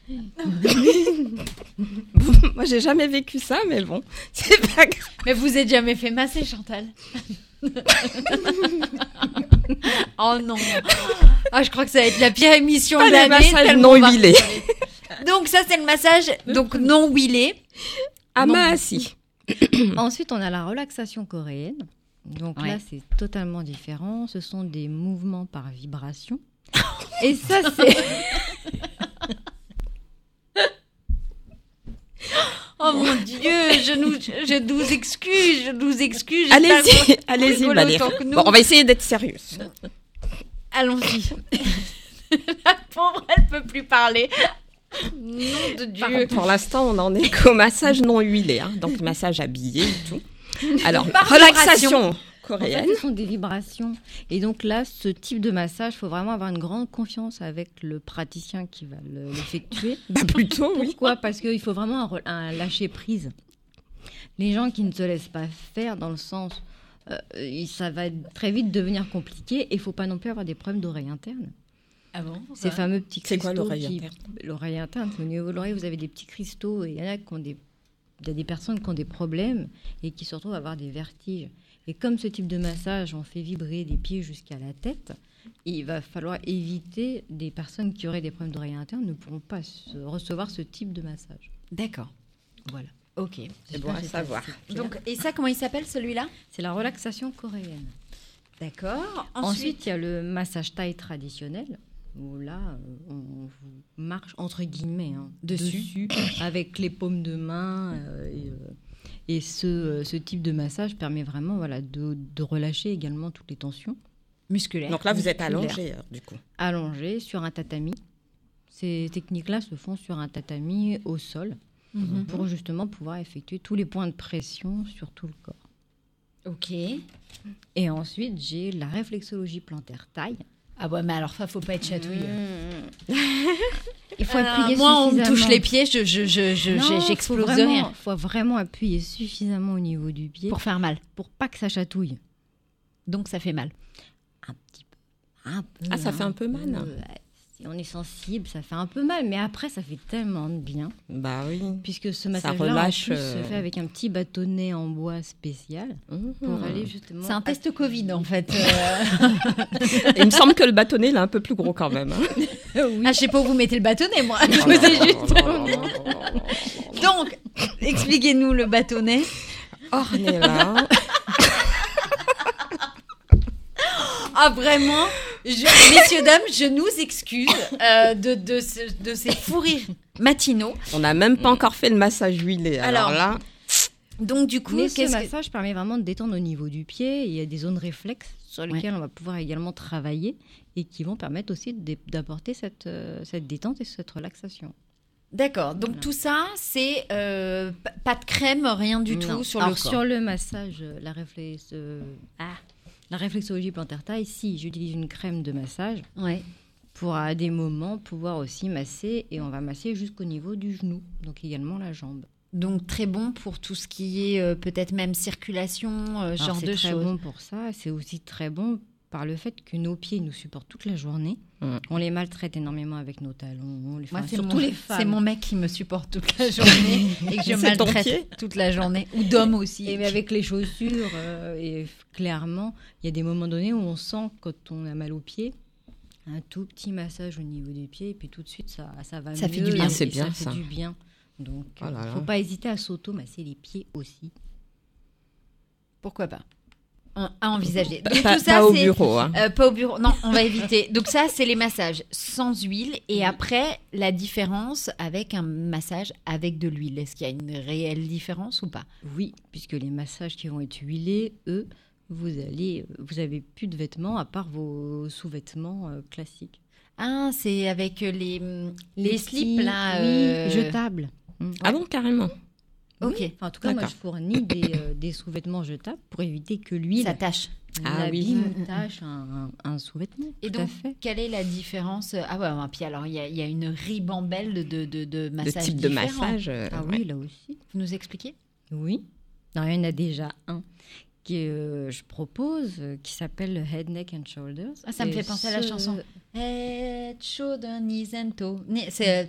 [SPEAKER 5] [LAUGHS]
[SPEAKER 4] Moi j'ai jamais vécu ça, mais bon, [LAUGHS] c'est pas grave.
[SPEAKER 3] Mais vous êtes jamais fait masser, Chantal [LAUGHS] Oh non Ah, je crois que ça va être la pire émission
[SPEAKER 4] Pas
[SPEAKER 3] de l'année.
[SPEAKER 4] non
[SPEAKER 3] rigoler. Donc ça, c'est le massage donc non huilé.
[SPEAKER 4] Assis. [COUGHS]
[SPEAKER 5] Ensuite, on a la relaxation coréenne. Donc
[SPEAKER 3] Ouais.
[SPEAKER 5] là, c'est totalement différent. Ce sont des mouvements par vibration. Et ça, c'est. [LAUGHS]
[SPEAKER 3] Oh mon Dieu, je nous, je nous excuse, je nous excuse.
[SPEAKER 4] Allez-y, [LAUGHS] allez-y Valérie. Bon, on va essayer d'être sérieuse.
[SPEAKER 3] Allons-y. [LAUGHS] la pauvre, elle peut plus parler. Nom de Dieu.
[SPEAKER 4] Pour l'instant, on en est qu'au massage non huilé, hein, donc massage habillé et tout. Alors,
[SPEAKER 3] Par
[SPEAKER 5] En fait, ce sont des vibrations. Et donc là, ce type de massage, il faut vraiment avoir une grande confiance avec le praticien qui va le- l'effectuer. [LAUGHS]
[SPEAKER 4] Bah plutôt, oui.
[SPEAKER 5] Pourquoi? Parce qu'il faut vraiment un, re- un lâcher prise. Les gens qui ne se laissent pas faire, dans le sens, euh, ça va très vite devenir compliqué. Et il faut pas non plus avoir des problèmes d'oreille interne.
[SPEAKER 3] Ah bon?
[SPEAKER 5] Ces fameux petits
[SPEAKER 4] C'est
[SPEAKER 5] cristaux.
[SPEAKER 4] quoi l'oreille
[SPEAKER 5] qui-
[SPEAKER 4] interne?
[SPEAKER 5] L'oreille interne, c'est au niveau de l'oreille, vous avez des petits cristaux et il y en a qui ont des. Il y a des personnes qui ont des problèmes et qui se retrouvent à avoir des vertiges. Et comme ce type de massage, on fait vibrer des pieds jusqu'à la tête, il va falloir éviter des personnes qui auraient des problèmes d'oreille interne ne pourront pas se- recevoir ce type de massage.
[SPEAKER 3] D'accord.
[SPEAKER 5] Voilà.
[SPEAKER 3] Ok.
[SPEAKER 4] C'est bon à savoir.
[SPEAKER 3] Donc, et ça, comment il s'appelle celui-là?
[SPEAKER 5] C'est la relaxation coréenne.
[SPEAKER 3] D'accord.
[SPEAKER 5] Ensuite, il y a le massage thaï traditionnel, où là, euh, on marche entre guillemets hein,
[SPEAKER 3] Dessus.
[SPEAKER 5] avec les paumes de main. euh, et euh, et ce, euh, ce type de massage permet vraiment voilà, de, de relâcher également toutes les tensions.
[SPEAKER 3] musculaire.
[SPEAKER 4] Donc là, vous êtes allongé, euh, du coup.
[SPEAKER 5] Allongé sur un tatami. Ces techniques-là se font sur un tatami au sol
[SPEAKER 3] Mhm.
[SPEAKER 5] pour justement pouvoir effectuer tous les points de pression sur tout le corps.
[SPEAKER 3] Ok.
[SPEAKER 5] Et ensuite, j'ai la réflexologie plantaire taille.
[SPEAKER 3] Ah ouais, mais alors ça, faut pas être chatouille.
[SPEAKER 5] Mmh. [LAUGHS] Il faut
[SPEAKER 3] Ah,
[SPEAKER 5] appuyer
[SPEAKER 3] moi, on me touche les pieds, je, je, je,
[SPEAKER 5] faut
[SPEAKER 3] j'explose de
[SPEAKER 5] vraiment-
[SPEAKER 3] rire.
[SPEAKER 5] faut vraiment appuyer suffisamment au niveau du pied
[SPEAKER 3] Pour faire mal.
[SPEAKER 5] pour pas que ça chatouille.
[SPEAKER 3] Donc ça fait mal.
[SPEAKER 5] Un petit peu. Un peu
[SPEAKER 4] Ah, ça fait un peu mal.
[SPEAKER 5] ouais. On est sensible, ça fait un peu mal, mais après, ça fait tellement de bien.
[SPEAKER 4] Bah oui.
[SPEAKER 5] Puisque ce massage-là,
[SPEAKER 4] relâche,
[SPEAKER 5] en plus,
[SPEAKER 4] euh,
[SPEAKER 5] se fait avec un petit bâtonnet en bois spécial pour
[SPEAKER 4] Mhm.
[SPEAKER 5] aller justement.
[SPEAKER 3] C'est un test Covid en fait. [LAUGHS] euh.
[SPEAKER 4] Il me semble que le bâtonnet, il est un peu plus gros quand même. hein.
[SPEAKER 3] Ah, je sais pas où vous mettez le bâtonnet, moi. [LAUGHS] Je vous ai juste. Donc, expliquez-nous le bâtonnet.
[SPEAKER 4] Ornella. [LAUGHS]
[SPEAKER 3] Ah, vraiment? Je- Messieurs, dames, je nous excuse euh, de, de, ce- de ces fous rires matinaux.
[SPEAKER 4] On n'a même pas encore fait le massage huilé. Alors,
[SPEAKER 3] Alors,
[SPEAKER 4] là,
[SPEAKER 3] Donc, du coup,
[SPEAKER 5] Mais ce
[SPEAKER 3] qu'est-ce que-
[SPEAKER 5] massage permet vraiment de détendre au niveau du pied. Il y a des zones réflexes sur lesquelles on va pouvoir également travailler et qui vont permettre aussi d'apporter cette, euh, cette détente et cette relaxation.
[SPEAKER 3] D'accord. Donc,
[SPEAKER 5] Voilà.
[SPEAKER 3] tout ça, c'est euh, p- pas de crème, rien du
[SPEAKER 5] Non.
[SPEAKER 3] tout sur
[SPEAKER 5] Alors,
[SPEAKER 3] le corps.
[SPEAKER 5] Sur le massage, euh, la, réflexe, euh, ah, la réflexologie plantaire taille, si j'utilise une crème de massage
[SPEAKER 3] Ouais.
[SPEAKER 5] pour à des moments pouvoir aussi masser et on va masser jusqu'au niveau du genou, donc également la jambe.
[SPEAKER 3] Donc, très bon pour tout ce qui est euh, peut-être même circulation, euh, genre
[SPEAKER 5] c'est
[SPEAKER 3] de
[SPEAKER 5] très
[SPEAKER 3] choses.
[SPEAKER 5] bon pour ça. C'est aussi très bon par le fait que nos pieds nous supportent toute la journée. On les maltraite énormément avec nos talons. On les,
[SPEAKER 3] Moi,
[SPEAKER 5] enfin, surtout
[SPEAKER 3] mon,
[SPEAKER 5] les femmes.
[SPEAKER 3] c'est mon mec qui me supporte toute la journée [LAUGHS] et que je maltraite toute la journée. Ou d'hommes aussi.
[SPEAKER 5] Et mais avec les chaussures, euh, et clairement, il y a des moments donnés où on sent quand on a mal aux pieds, un tout petit massage au niveau des pieds, et puis tout de suite ça, ça va
[SPEAKER 3] Ça
[SPEAKER 5] mieux.
[SPEAKER 3] fait du bien.
[SPEAKER 4] Ah, c'est
[SPEAKER 5] ça
[SPEAKER 4] bien,
[SPEAKER 5] fait
[SPEAKER 4] ça.
[SPEAKER 5] du bien. Donc,
[SPEAKER 4] Oh là
[SPEAKER 5] il
[SPEAKER 4] là.
[SPEAKER 5] faut pas hésiter à s'auto-masser les pieds aussi.
[SPEAKER 3] Pourquoi pas? À envisager. Donc,
[SPEAKER 4] pas,
[SPEAKER 3] tout ça,
[SPEAKER 4] pas au bureau. hein.
[SPEAKER 3] Euh, pas au bureau. Non, on va éviter. Donc ça, c'est les massages sans huile. Et après, la différence avec un massage avec de l'huile. Est-ce qu'il y a une réelle différence ou pas?
[SPEAKER 5] Oui, puisque les massages qui vont être huilés, eux, vous allez, vous avez plus de vêtements à part vos sous-vêtements euh, classiques.
[SPEAKER 3] Ah, c'est avec euh, les, les, slips
[SPEAKER 5] petits-
[SPEAKER 3] là.
[SPEAKER 5] oui,
[SPEAKER 3] euh,
[SPEAKER 5] jetables. Mm.
[SPEAKER 4] Ah bon, carrément.
[SPEAKER 3] Ok.
[SPEAKER 5] Oui. Enfin, en tout cas, moi, je fournis des, euh, [COUGHS] des sous-vêtements jetables pour éviter que l'huile
[SPEAKER 3] Ça tâche.
[SPEAKER 4] Ah oui.
[SPEAKER 3] Mm, mm,
[SPEAKER 5] ou tâche un, un- un sous-vêtement.
[SPEAKER 3] Et
[SPEAKER 5] tout à
[SPEAKER 3] donc,
[SPEAKER 5] fait.
[SPEAKER 3] quelle est la différence Ah ouais, ouais, puis alors, il y, a- il y a une ribambelle de, de, de, massages
[SPEAKER 4] type de massage. euh,
[SPEAKER 5] Ah
[SPEAKER 4] ouais.
[SPEAKER 5] oui, là aussi.
[SPEAKER 3] Vous nous expliquez?
[SPEAKER 5] Oui. Non, il y en a déjà un que euh, je propose euh, qui s'appelle le Head, Neck and Shoulders.
[SPEAKER 3] Ah, ça me
[SPEAKER 5] Et
[SPEAKER 3] fait penser à la chanson. Head, shoulder, knees and toe. Ni- C'est...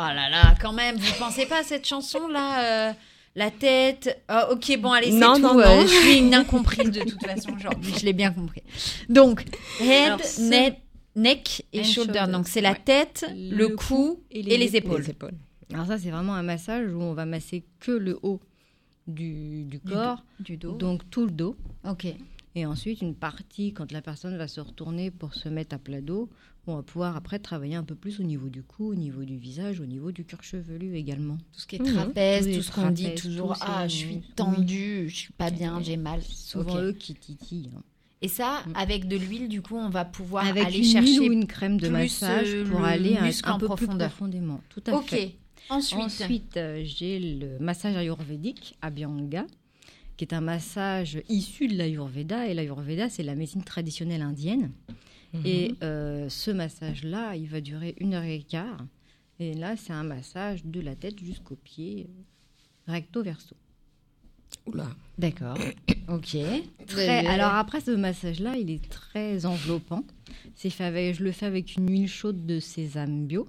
[SPEAKER 3] Oh là là, quand même, vous pensez pas à cette chanson-là euh, La tête? Ah, ok, bon, allez, c'est tout.
[SPEAKER 4] non,
[SPEAKER 3] euh,
[SPEAKER 4] non.
[SPEAKER 3] je suis une incomprise de toute façon aujourd'hui, je l'ai bien compris. Donc, head, neck, neck et
[SPEAKER 5] And
[SPEAKER 3] shoulder.
[SPEAKER 5] shoulder,
[SPEAKER 3] Donc, c'est la
[SPEAKER 5] ouais.
[SPEAKER 3] tête, le,
[SPEAKER 5] Le
[SPEAKER 3] cou et
[SPEAKER 5] et
[SPEAKER 3] les,
[SPEAKER 5] les
[SPEAKER 3] épaules.
[SPEAKER 4] Les épaules.
[SPEAKER 5] Alors ça, c'est vraiment un massage où on va masser que le haut du, du corps,
[SPEAKER 3] Du dos.
[SPEAKER 5] donc tout le dos.
[SPEAKER 3] ok.
[SPEAKER 5] Et ensuite, une partie, quand la personne va se retourner pour se mettre à plat dos, on va pouvoir après travailler un peu plus au niveau du cou, au niveau du visage, au niveau du cuir chevelu également.
[SPEAKER 3] Tout ce qui est trapèze,
[SPEAKER 5] les
[SPEAKER 3] tout ce qu'on dit toujours. Ah, je suis
[SPEAKER 5] oui.
[SPEAKER 3] tendue, je suis pas bien, j'ai mal.
[SPEAKER 5] Souvent
[SPEAKER 3] Ok.
[SPEAKER 5] eux qui titillent. hein.
[SPEAKER 3] Et ça,
[SPEAKER 5] Mm.
[SPEAKER 3] avec de l'huile, du coup, on va pouvoir
[SPEAKER 5] Avec
[SPEAKER 3] aller
[SPEAKER 5] une
[SPEAKER 3] chercher.
[SPEAKER 5] huile ou une crème de massage
[SPEAKER 3] euh,
[SPEAKER 5] pour
[SPEAKER 3] le
[SPEAKER 5] aller un, un peu
[SPEAKER 3] profondeur.
[SPEAKER 5] plus profondément. Tout à fait.
[SPEAKER 3] Ensuite,
[SPEAKER 5] Ensuite, euh, j'ai le massage ayurvédique Abhyanga, qui est un massage issu de l'ayurveda. Et l'ayurveda, c'est la médecine traditionnelle indienne.
[SPEAKER 3] Mhm.
[SPEAKER 5] Et euh, ce massage-là, il va durer une heure et quart. Et là, c'est un massage de la tête jusqu'aux pieds, euh, recto verso.
[SPEAKER 4] Oula.
[SPEAKER 3] d'accord. [COUGHS] ok.
[SPEAKER 5] Très- alors après, ce massage-là, il est très enveloppant. C'est fait avec- je le fais avec une huile chaude de sésame bio.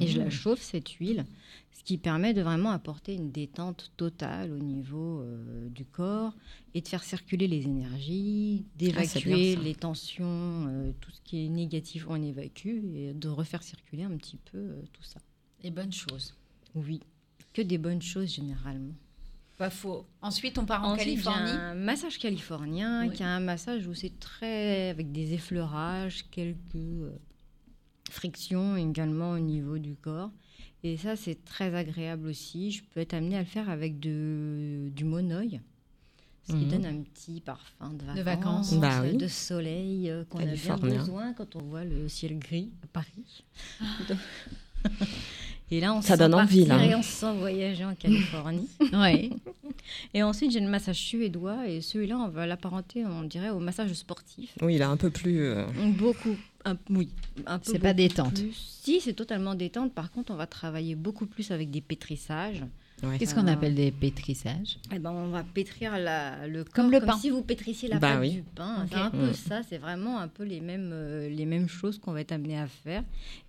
[SPEAKER 5] Et je la chauffe, cette huile, ce qui permet de vraiment apporter une détente totale au niveau euh, du corps et de faire circuler les énergies,
[SPEAKER 4] bien,
[SPEAKER 5] d'évacuer les tensions, euh, tout ce qui est négatif, on évacue, et de refaire circuler un petit peu euh, tout ça.
[SPEAKER 3] Et bonne chose.
[SPEAKER 5] Oui, que des bonnes choses généralement.
[SPEAKER 3] Pas faux. Ensuite, on part en
[SPEAKER 5] Ensuite,
[SPEAKER 3] Californie.
[SPEAKER 5] un massage californien,
[SPEAKER 3] Oui.
[SPEAKER 5] qui est un massage où c'est très avec des effleurages, quelques euh, frictions également au niveau du corps. Et ça, c'est très agréable aussi. Je peux être amenée à le faire avec de, du monoï, ce qui
[SPEAKER 4] Mhm.
[SPEAKER 5] donne un petit parfum de vacances,
[SPEAKER 3] De vacances.
[SPEAKER 4] Bah oui.
[SPEAKER 5] de soleil euh, qu'on a bien besoin quand on voit le ciel gris à Paris. Et là, on
[SPEAKER 4] Ça
[SPEAKER 5] se
[SPEAKER 4] donne envie, là.
[SPEAKER 5] Et on se sent voyager en Californie. [LAUGHS]
[SPEAKER 3] Ouais.
[SPEAKER 5] Et ensuite, j'ai le massage suédois. Et celui-là, on va l'apparenter, on dirait, au massage sportif.
[SPEAKER 4] Oui, il est un peu plus. euh,
[SPEAKER 5] Beaucoup. Un- oui, un peu
[SPEAKER 6] C'est pas détente.
[SPEAKER 5] plus. Si, c'est totalement détente. Par contre, on va travailler beaucoup plus avec des pétrissages.
[SPEAKER 4] Ouais.
[SPEAKER 6] Qu'est-ce qu'on
[SPEAKER 5] Ah.
[SPEAKER 6] appelle des pétrissages?
[SPEAKER 5] Eh ben, on va pétrir la, le
[SPEAKER 6] Comme
[SPEAKER 5] corps
[SPEAKER 6] le pain.
[SPEAKER 5] si vous pétrissiez la
[SPEAKER 4] Bah
[SPEAKER 5] pâte
[SPEAKER 4] oui.
[SPEAKER 5] du pain. C'est un peu
[SPEAKER 4] Mm.
[SPEAKER 5] ça. C'est vraiment un peu les mêmes, euh, les mêmes choses qu'on va être amené à faire.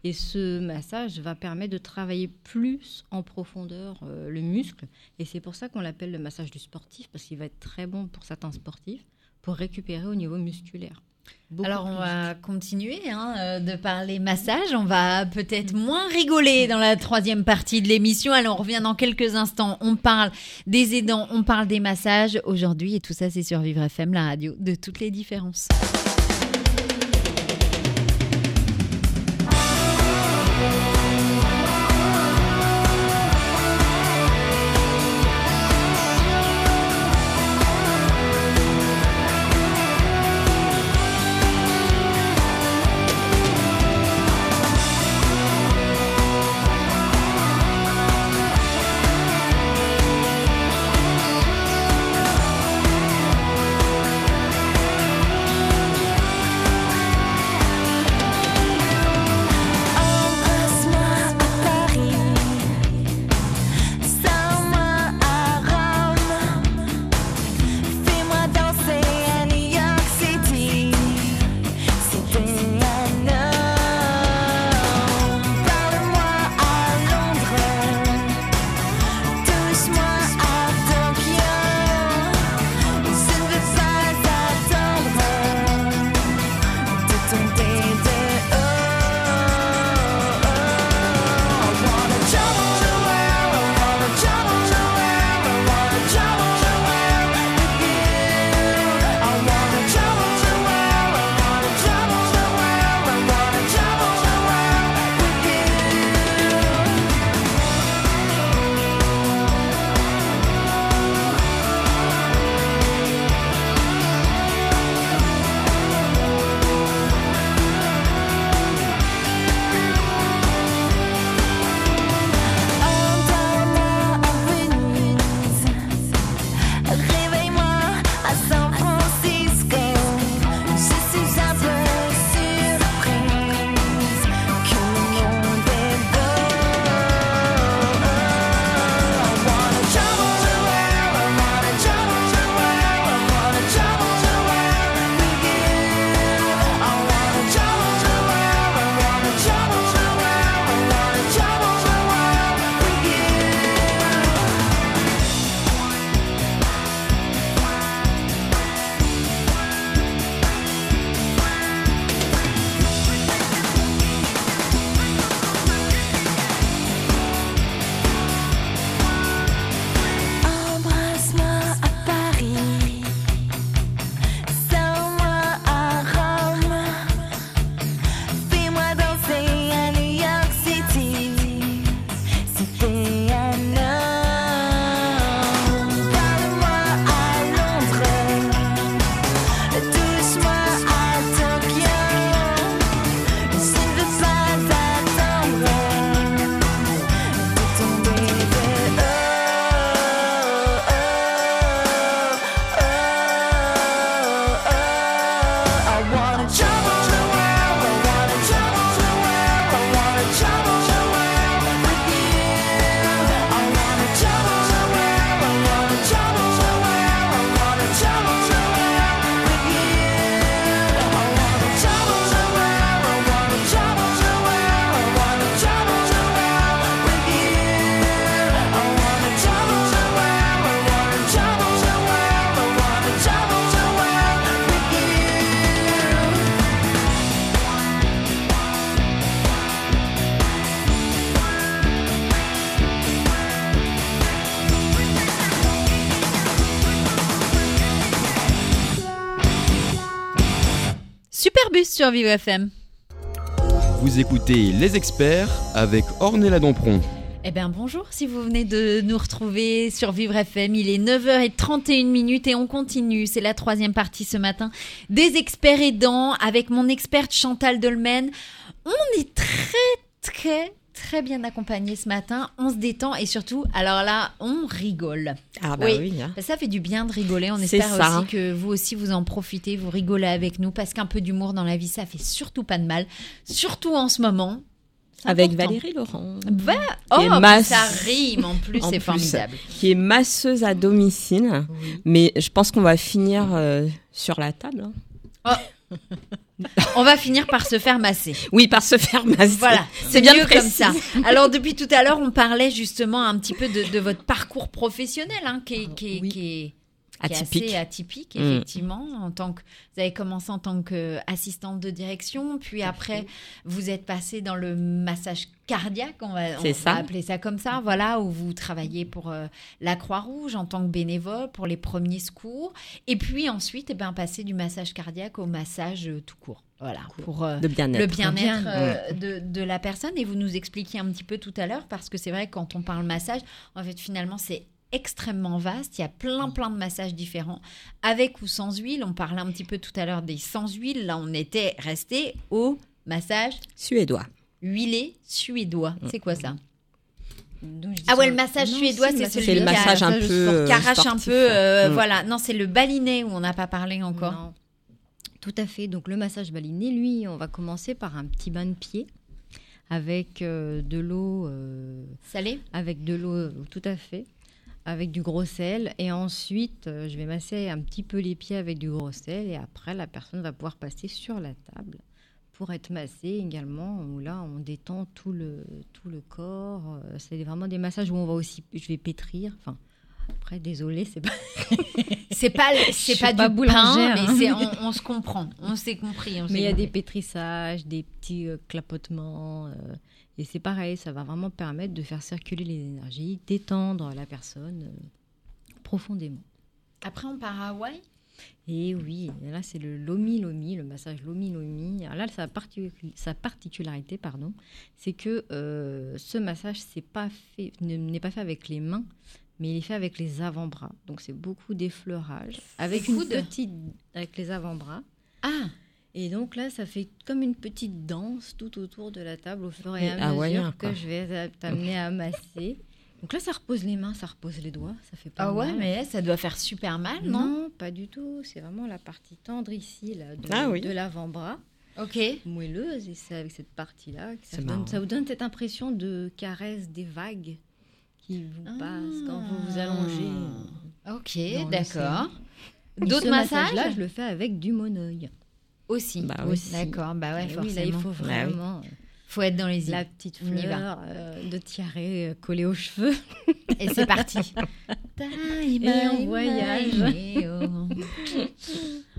[SPEAKER 5] Et ce massage va permettre de travailler plus en profondeur euh, le muscle. Et c'est pour ça qu'on l'appelle le massage du sportif parce qu'il va être très bon pour certains sportifs pour récupérer au niveau musculaire. Beaucoup
[SPEAKER 6] Alors on va continuer hein, euh, de parler massage. On va peut-être moins rigoler dans la troisième partie de l'émission. Alors on revient dans quelques instants. On parle des aidants, on parle des massages aujourd'hui et tout ça c'est sur Vivre FM, la radio de toutes les différences. Sur Vivre FM.
[SPEAKER 2] Vous écoutez Les Experts avec Ornella Dampron.
[SPEAKER 6] Eh bien bonjour si vous venez de nous retrouver sur Vivre FM, il est 9h31 minutes et on continue, c'est la troisième partie ce matin, des experts aidants avec mon experte Chantal Dolmen. On est très très
[SPEAKER 3] très bien accompagnés ce matin. On se détend et surtout, alors là, on rigole.
[SPEAKER 4] Ah bah
[SPEAKER 3] Oui.
[SPEAKER 4] oui. hein.
[SPEAKER 3] Ça fait du bien de rigoler. On espère
[SPEAKER 4] ça.
[SPEAKER 3] aussi que vous aussi vous en profitez, vous rigolez avec nous parce qu'un peu d'humour dans la vie, ça fait surtout pas de mal. Surtout en ce moment.
[SPEAKER 4] Avec
[SPEAKER 3] important.
[SPEAKER 4] Valérie Laurent, est
[SPEAKER 3] Oh,
[SPEAKER 4] masse-
[SPEAKER 3] ça rime en plus, c'est formidable.
[SPEAKER 4] qui est masseuse à domicile. Mais je pense qu'on va finir euh, sur la table. hein. [LAUGHS]
[SPEAKER 3] On va finir par se faire masser.
[SPEAKER 4] Oui, par se faire masser.
[SPEAKER 3] Voilà,
[SPEAKER 4] c'est bien
[SPEAKER 3] mieux comme ça. Alors depuis tout à l'heure, on parlait justement un petit peu de, de votre parcours professionnel, hein, qui, est, qui, est,
[SPEAKER 5] Oui.
[SPEAKER 3] qui est- qui est
[SPEAKER 4] Atypique.
[SPEAKER 3] assez atypique,
[SPEAKER 4] Mm.
[SPEAKER 3] effectivement. En tant que vous avez commencé en tant qu'assistante de direction, puis après vous êtes passé dans le massage cardiaque, on va, on appeler ça comme ça, voilà, où vous travaillez pour euh, la Croix-Rouge en tant que bénévole pour les premiers secours, et puis ensuite, eh ben, passer du massage cardiaque au massage euh, tout court, voilà, pour euh, le bien-être
[SPEAKER 5] Bien.
[SPEAKER 3] euh, de, de la personne. Et vous nous expliquiez un petit peu tout à l'heure, parce que c'est vrai que quand on parle massage, en fait, finalement, c'est extrêmement vaste. Il y a plein, plein de massages différents, avec ou sans huile. On parlait un petit peu tout à l'heure des sans huile. Là, on était resté au massage
[SPEAKER 4] Suédois.
[SPEAKER 3] huilé suédois.
[SPEAKER 4] Mm.
[SPEAKER 3] C'est quoi ça?
[SPEAKER 5] Donc,
[SPEAKER 3] Ah ouais, le massage
[SPEAKER 5] Non,
[SPEAKER 3] suédois, c'est
[SPEAKER 5] massage
[SPEAKER 3] celui
[SPEAKER 4] C'est le
[SPEAKER 3] qui
[SPEAKER 4] massage un peu
[SPEAKER 3] un peu, euh,
[SPEAKER 4] Mm.
[SPEAKER 3] voilà. Non, c'est le baliné où on n'a pas parlé encore.
[SPEAKER 5] Non. Tout à fait. Donc le massage baliné, lui, on va commencer par un petit bain de pied avec euh, de l'eau, euh,
[SPEAKER 3] Salé?
[SPEAKER 5] avec de l'eau, tout à fait, avec du gros sel. Et ensuite, euh, je vais masser un petit peu les pieds avec du gros sel. Et après, la personne va pouvoir passer sur la table pour être massée également. Où là, on détend tout le tout le corps. Euh, C'est vraiment des massages où on va aussi, je vais pétrir. Enfin. Après, désolé, c'est pas. [LAUGHS]
[SPEAKER 3] C'est pas, c'est pas,
[SPEAKER 5] pas
[SPEAKER 3] du pain,
[SPEAKER 5] boulangère,
[SPEAKER 3] mais
[SPEAKER 5] hein.
[SPEAKER 3] c'est, on, on se comprend. On s'est compris. on
[SPEAKER 5] Mais il y a des pétrissages, des petits euh, clapotements. euh, et c'est pareil, ça va vraiment permettre de faire circuler les énergies, détendre la personne euh, profondément.
[SPEAKER 3] Après, on part à Hawaï?
[SPEAKER 5] Et oui, là c'est le lomi lomi, le massage lomi lomi. Alors là, sa, particu- sa particularité, pardon, c'est que euh, ce massage pas fait, n'est pas fait avec les mains, mais il est fait avec les avant-bras. Donc c'est beaucoup d'effleurage avec une petite, avec les avant-bras.
[SPEAKER 3] Ah
[SPEAKER 5] Et donc là, ça fait comme une petite danse tout autour de la table au fur et
[SPEAKER 4] Et
[SPEAKER 5] à mesure que
[SPEAKER 4] quoi.
[SPEAKER 5] je vais t'amener à masser. Donc là, ça repose les mains, ça repose les doigts, ça fait pas
[SPEAKER 3] Ah ouais,
[SPEAKER 5] mal.
[SPEAKER 3] mais ça doit faire super mal, non,
[SPEAKER 5] non, pas du tout. C'est vraiment la partie tendre ici, là, de,
[SPEAKER 4] Ah oui.
[SPEAKER 5] de l'avant-bras,
[SPEAKER 3] Ok.
[SPEAKER 5] moelleuse, et c'est avec cette partie-là que ça donne, ça vous donne cette impression de caresse des vagues qui vous passent quand vous vous allongez.
[SPEAKER 3] Ok, d'accord. D'autres massages
[SPEAKER 5] massage-là, je le fais avec du monoeil.
[SPEAKER 3] Aussi.
[SPEAKER 4] Bah.
[SPEAKER 5] Aussi.
[SPEAKER 3] D'accord, bah ouais,
[SPEAKER 5] Et
[SPEAKER 3] forcément.
[SPEAKER 5] oui, là, il faut
[SPEAKER 4] oui.
[SPEAKER 5] vraiment
[SPEAKER 3] Faut être dans les îles.
[SPEAKER 5] la petite
[SPEAKER 3] On
[SPEAKER 5] fleur euh, de tiare euh, collée aux cheveux. [LAUGHS]
[SPEAKER 3] Et c'est parti. [LAUGHS]
[SPEAKER 5] Et on voyage. [LAUGHS]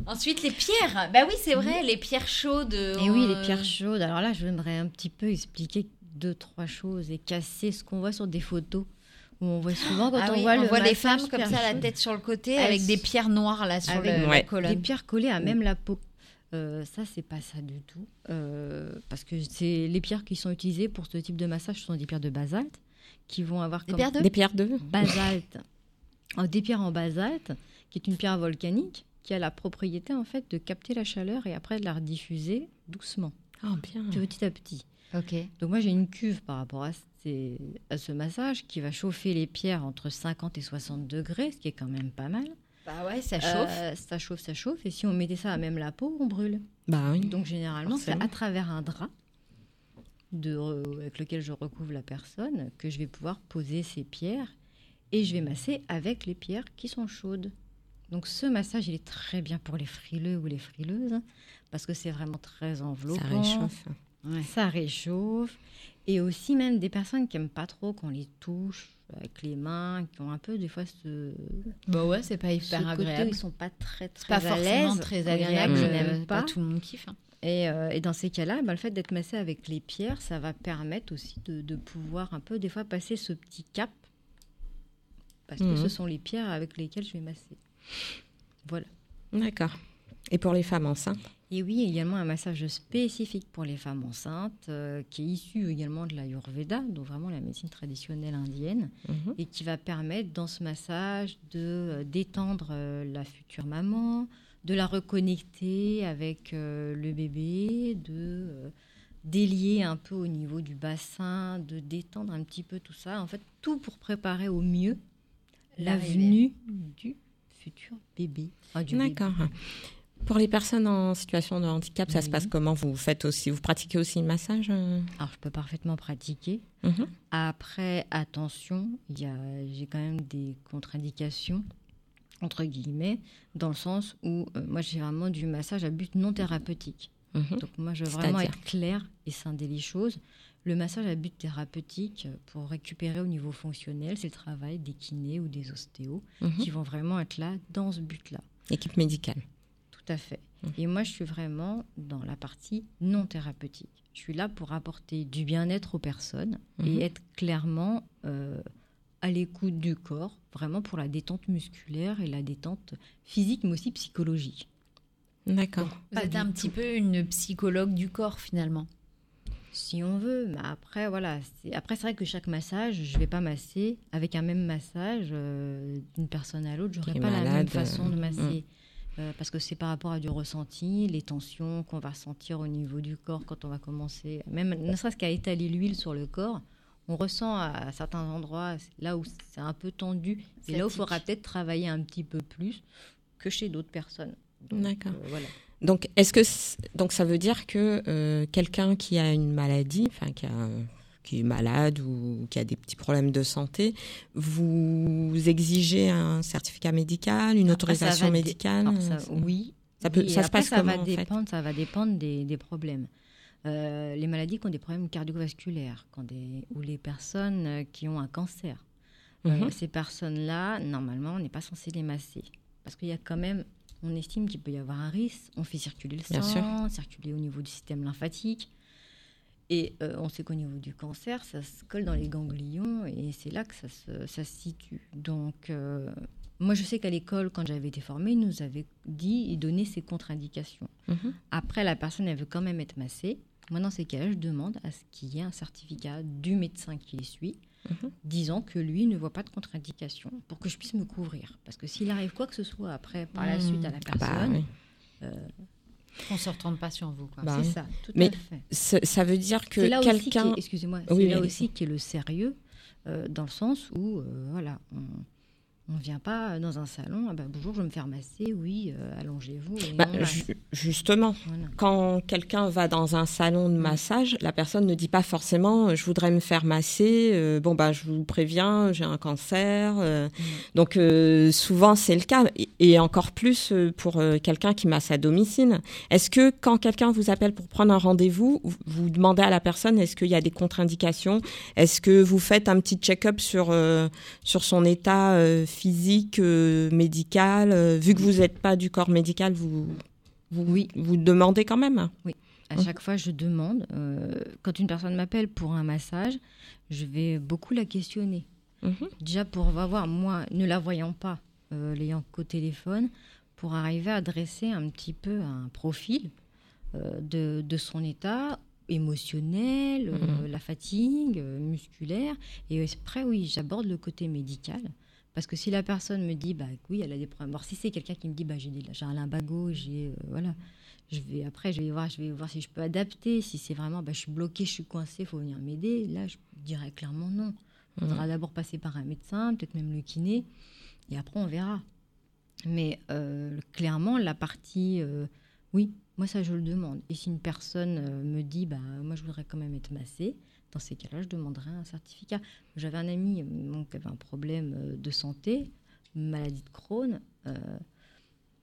[SPEAKER 3] Ensuite, les pierres. Bah oui, c'est vrai, les pierres chaudes.
[SPEAKER 5] Et oui, les pierres chaudes. Alors là, je voudrais un petit peu expliquer deux, trois choses et casser ce qu'on voit sur des photos. Où on voit souvent quand
[SPEAKER 3] Ah
[SPEAKER 5] on
[SPEAKER 3] oui,
[SPEAKER 5] voit, le
[SPEAKER 3] les
[SPEAKER 5] massage
[SPEAKER 3] femmes comme ça, la tête sur le côté, avec des pierres noires là sur
[SPEAKER 5] avec
[SPEAKER 3] le- la.
[SPEAKER 5] Des pierres collées à même la peau. Euh, ça, c'est pas ça du tout. Euh, parce que c'est les pierres qui sont utilisées pour ce type de massage sont des pierres de basalte qui vont avoir
[SPEAKER 3] Des
[SPEAKER 5] comme
[SPEAKER 3] pierres de
[SPEAKER 4] Des pierres de
[SPEAKER 5] basalte. Oh, des pierres en basalte, qui est une pierre volcanique, qui a la propriété en fait de capter la chaleur et après de la rediffuser doucement,
[SPEAKER 4] Ah bien.
[SPEAKER 5] petit à petit.
[SPEAKER 3] Ok.
[SPEAKER 5] Donc moi j'ai une cuve par rapport à, ces- à ce massage qui va chauffer les pierres entre 50 et 60 degrés, ce qui est quand même pas mal.
[SPEAKER 3] Bah ouais, ça chauffe.
[SPEAKER 5] Euh, ça chauffe, ça chauffe. Et si on mettait ça à même la peau, on brûle.
[SPEAKER 4] Bah oui.
[SPEAKER 5] Donc généralement c'est à travers un drap de, re- avec lequel je recouvre la personne que je vais pouvoir poser ces pierres et je vais masser avec les pierres qui sont chaudes. Donc ce massage il est très bien pour les frileux ou les frileuses parce que c'est vraiment très enveloppant.
[SPEAKER 4] Ça réchauffe.
[SPEAKER 5] Ça réchauffe. Et aussi même des personnes qui n'aiment pas trop qu'on les touche avec les mains, qui ont un peu des fois ce,
[SPEAKER 3] Bah ouais, c'est pas
[SPEAKER 5] ce
[SPEAKER 3] hyper
[SPEAKER 5] côté où
[SPEAKER 3] agréable.
[SPEAKER 5] ils sont pas très très
[SPEAKER 3] pas
[SPEAKER 5] à
[SPEAKER 3] forcément très agréable. euh,
[SPEAKER 5] n'aiment
[SPEAKER 3] pas
[SPEAKER 5] pas.
[SPEAKER 3] tout le monde kiffe. hein.
[SPEAKER 5] Et, euh, et dans ces cas-là, bah, le fait d'être massé avec les pierres, ça va permettre aussi de, de pouvoir un peu des fois passer ce petit cap. Parce que
[SPEAKER 4] Mhm.
[SPEAKER 5] ce sont les pierres avec lesquelles je vais masser. Voilà.
[SPEAKER 4] D'accord. Et pour les femmes enceintes
[SPEAKER 5] Et oui, également un massage spécifique pour les femmes enceintes, euh, qui est issu également de l'Ayurveda, donc vraiment la médecine traditionnelle indienne,
[SPEAKER 4] Mhm.
[SPEAKER 5] et qui va permettre dans ce massage de euh, détendre euh, la future maman, de la reconnecter avec euh, le bébé, de, euh, délier un peu au niveau du bassin, de détendre un petit peu tout ça. En fait, tout pour préparer au mieux la venue du futur bébé. Enfin, du bébé.
[SPEAKER 4] D'accord. Pour les personnes en situation de handicap, ça se passe comment? Vous faites aussi, vous pratiquez aussi le massage euh?
[SPEAKER 5] Alors, je peux parfaitement pratiquer.
[SPEAKER 4] Mhm.
[SPEAKER 5] Après, attention, j'ai quand même des contre-indications, entre guillemets, dans le sens où euh, moi j'ai vraiment du massage à but non thérapeutique.
[SPEAKER 4] Mhm.
[SPEAKER 5] Donc moi je veux vraiment être claire et scinder les choses. Le massage à but thérapeutique, euh, pour récupérer au niveau fonctionnel, c'est le travail des kinés ou des ostéos
[SPEAKER 4] Mhm.
[SPEAKER 5] qui vont vraiment être là dans ce but-là.
[SPEAKER 4] Équipe médicale.
[SPEAKER 5] Tout à fait. Et moi, je suis vraiment dans la partie non thérapeutique. Je suis là pour apporter du bien-être aux personnes et être clairement euh, à l'écoute du corps, vraiment pour la détente musculaire et la détente physique, mais aussi psychologique.
[SPEAKER 4] D'accord.
[SPEAKER 3] Vous êtes un
[SPEAKER 5] tout.
[SPEAKER 3] petit peu une psychologue du corps finalement.
[SPEAKER 5] Si on veut, mais après, voilà. c'est- Après, c'est vrai que chaque massage, je vais pas masser avec un même massage euh, d'une personne à l'autre. J'aurais
[SPEAKER 4] est
[SPEAKER 5] pas la même façon de
[SPEAKER 4] euh,
[SPEAKER 5] masser. Euh, parce que c'est par rapport à du ressenti, les tensions qu'on va sentir au niveau du corps quand on va commencer, même ne serait-ce qu'à étaler l'huile sur le corps, on ressent à certains endroits, là où c'est un peu tendu, c'est là où il faudra peut-être travailler un petit peu plus que chez d'autres personnes.
[SPEAKER 4] D'accord.
[SPEAKER 5] euh, voilà.
[SPEAKER 4] Donc, est-ce que donc ça veut dire que euh, quelqu'un qui a une maladie, enfin qui, a- qui est malade ou qui a des petits problèmes de santé, vous exigez un certificat médical, une autorisation médicale
[SPEAKER 5] ça- oui.
[SPEAKER 4] Ça peut- ça se
[SPEAKER 5] après,
[SPEAKER 4] passe
[SPEAKER 5] ça
[SPEAKER 4] comment,
[SPEAKER 5] va
[SPEAKER 4] en fait
[SPEAKER 5] dépendre, Ça va dépendre des, des problèmes. Euh, les maladies qui ont des problèmes cardiovasculaires, quand des, ou les personnes euh, qui ont un cancer. Euh,
[SPEAKER 4] Mhm.
[SPEAKER 5] ces personnes-là, normalement, on n'est pas censé les masser. Parce qu'il y a quand même, on estime qu'il peut y avoir un risque. On fait circuler le
[SPEAKER 4] Bien
[SPEAKER 5] sang, circuler au niveau du système lymphatique. Et euh, on sait qu'au niveau du cancer, ça se colle dans les ganglions et c'est là que ça se, ça se situe. Donc, euh, moi, je sais qu'à l'école, quand j'avais été formée, ils nous avait dit et donné ces contre-indications.
[SPEAKER 4] Mhm.
[SPEAKER 5] Après, la personne, elle veut quand même être massée. Moi, dans ces cas-là, je demande à ce qu'il y ait un certificat du médecin qui les suit,
[SPEAKER 4] Mhm.
[SPEAKER 5] disant que lui ne voit pas de contre-indication pour que je puisse me couvrir. Parce que s'il arrive quoi que ce soit après, par la
[SPEAKER 3] Mhm.
[SPEAKER 5] suite, à la
[SPEAKER 4] Bah,
[SPEAKER 5] personne,
[SPEAKER 4] oui.
[SPEAKER 3] On se retourne pas sur vous.
[SPEAKER 4] Bah,
[SPEAKER 5] c'est ça, tout
[SPEAKER 4] Mais
[SPEAKER 5] à fait.
[SPEAKER 4] Ça ça veut dire que quelqu'un.
[SPEAKER 5] excusez-moi, c'est là aussi qui est le sérieux, euh, dans le sens où, euh, voilà, on ne vient pas dans un salon, ah bah, bonjour, je vais me faire masser, oui, euh, allongez-vous.
[SPEAKER 4] Bah,
[SPEAKER 5] on
[SPEAKER 4] ju- justement,
[SPEAKER 5] Voilà.
[SPEAKER 4] quand quelqu'un va dans un salon de massage, la personne ne dit pas forcément euh, je voudrais me faire masser, euh, bon bah je vous préviens, j'ai un cancer. euh. Donc euh, souvent c'est le cas et, et encore plus euh, pour euh, quelqu'un qui masse à domicile. Est-ce que quand quelqu'un vous appelle pour prendre un rendez-vous, vous- demandez à la personne est-ce qu'il y a des contre-indications? Est-ce que vous faites un petit check-up sur euh, sur son état euh, physique, euh, médical euh, Vu que vous n'êtes pas du corps médical, vous vous,
[SPEAKER 5] Oui.
[SPEAKER 4] vous demandez quand même
[SPEAKER 5] À
[SPEAKER 4] Mhm.
[SPEAKER 5] chaque fois, je demande, euh, quand une personne m'appelle pour un massage, je vais beaucoup la questionner.
[SPEAKER 4] Mhm.
[SPEAKER 5] Déjà pour voir, moi, ne la voyant pas, euh, l'ayant qu'au téléphone, pour arriver à dresser un petit peu un profil euh, de, de son état émotionnel, euh, la fatigue musculaire. Et après, oui, j'aborde le côté médical. Parce que si la personne me dit, bah oui, elle a des problèmes. Alors si c'est quelqu'un qui me dit, bah j'ai un lumbago, j'ai euh, voilà, je vais après, je vais voir, je vais voir si je peux adapter. Si c'est vraiment, bah je suis bloqué, je suis coincé, il faut venir m'aider. Là, je dirais clairement non. Il faudra d'abord passer par un médecin, peut-être même le kiné, et après on verra. Mais euh, clairement, la partie, euh, oui, moi ça je le demande. Et si une personne me dit, bah moi je voudrais quand même être massée, dans ces cas-là, je demanderai un certificat. J'avais un ami euh, donc, qui avait un problème euh, de santé, maladie de Crohn. euh,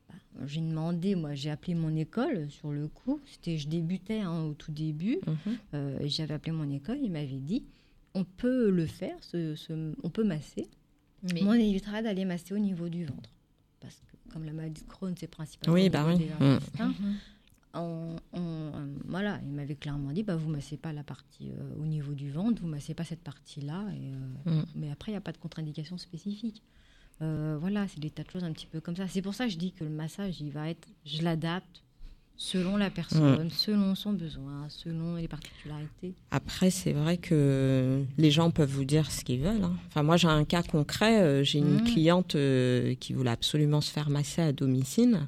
[SPEAKER 5] bah, j'ai demandé, moi j'ai appelé mon école sur le coup. C'était, je débutais hein, au tout début.
[SPEAKER 4] Mhm.
[SPEAKER 5] Euh, j'avais appelé mon école, il m'avait dit on peut le faire, ce- ce- on peut masser,
[SPEAKER 3] Mais
[SPEAKER 5] mais on évitera d'aller masser au niveau du ventre. Parce que comme la maladie de Crohn, c'est principalement
[SPEAKER 4] Oui, bah oui.
[SPEAKER 5] des
[SPEAKER 4] Mm.
[SPEAKER 5] On- on- voilà, il m'avait clairement dit bah, vous massez pas la partie euh, au niveau du ventre, vous massez pas cette partie-là. et, euh,
[SPEAKER 4] Mm.
[SPEAKER 5] Mais après, il n'y a pas de contre-indication spécifique. Euh, voilà, c'est des tas de choses un petit peu comme ça. C'est pour ça que je dis que le massage, il va être, je l'adapte selon la personne,
[SPEAKER 4] Mm.
[SPEAKER 5] selon son besoin, selon les particularités.
[SPEAKER 4] Après, c'est vrai que les gens peuvent vous dire ce qu'ils veulent. hein. Enfin, moi, j'ai un cas concret. J'ai une
[SPEAKER 5] Mhm.
[SPEAKER 4] cliente qui voulait absolument se faire masser à domicile.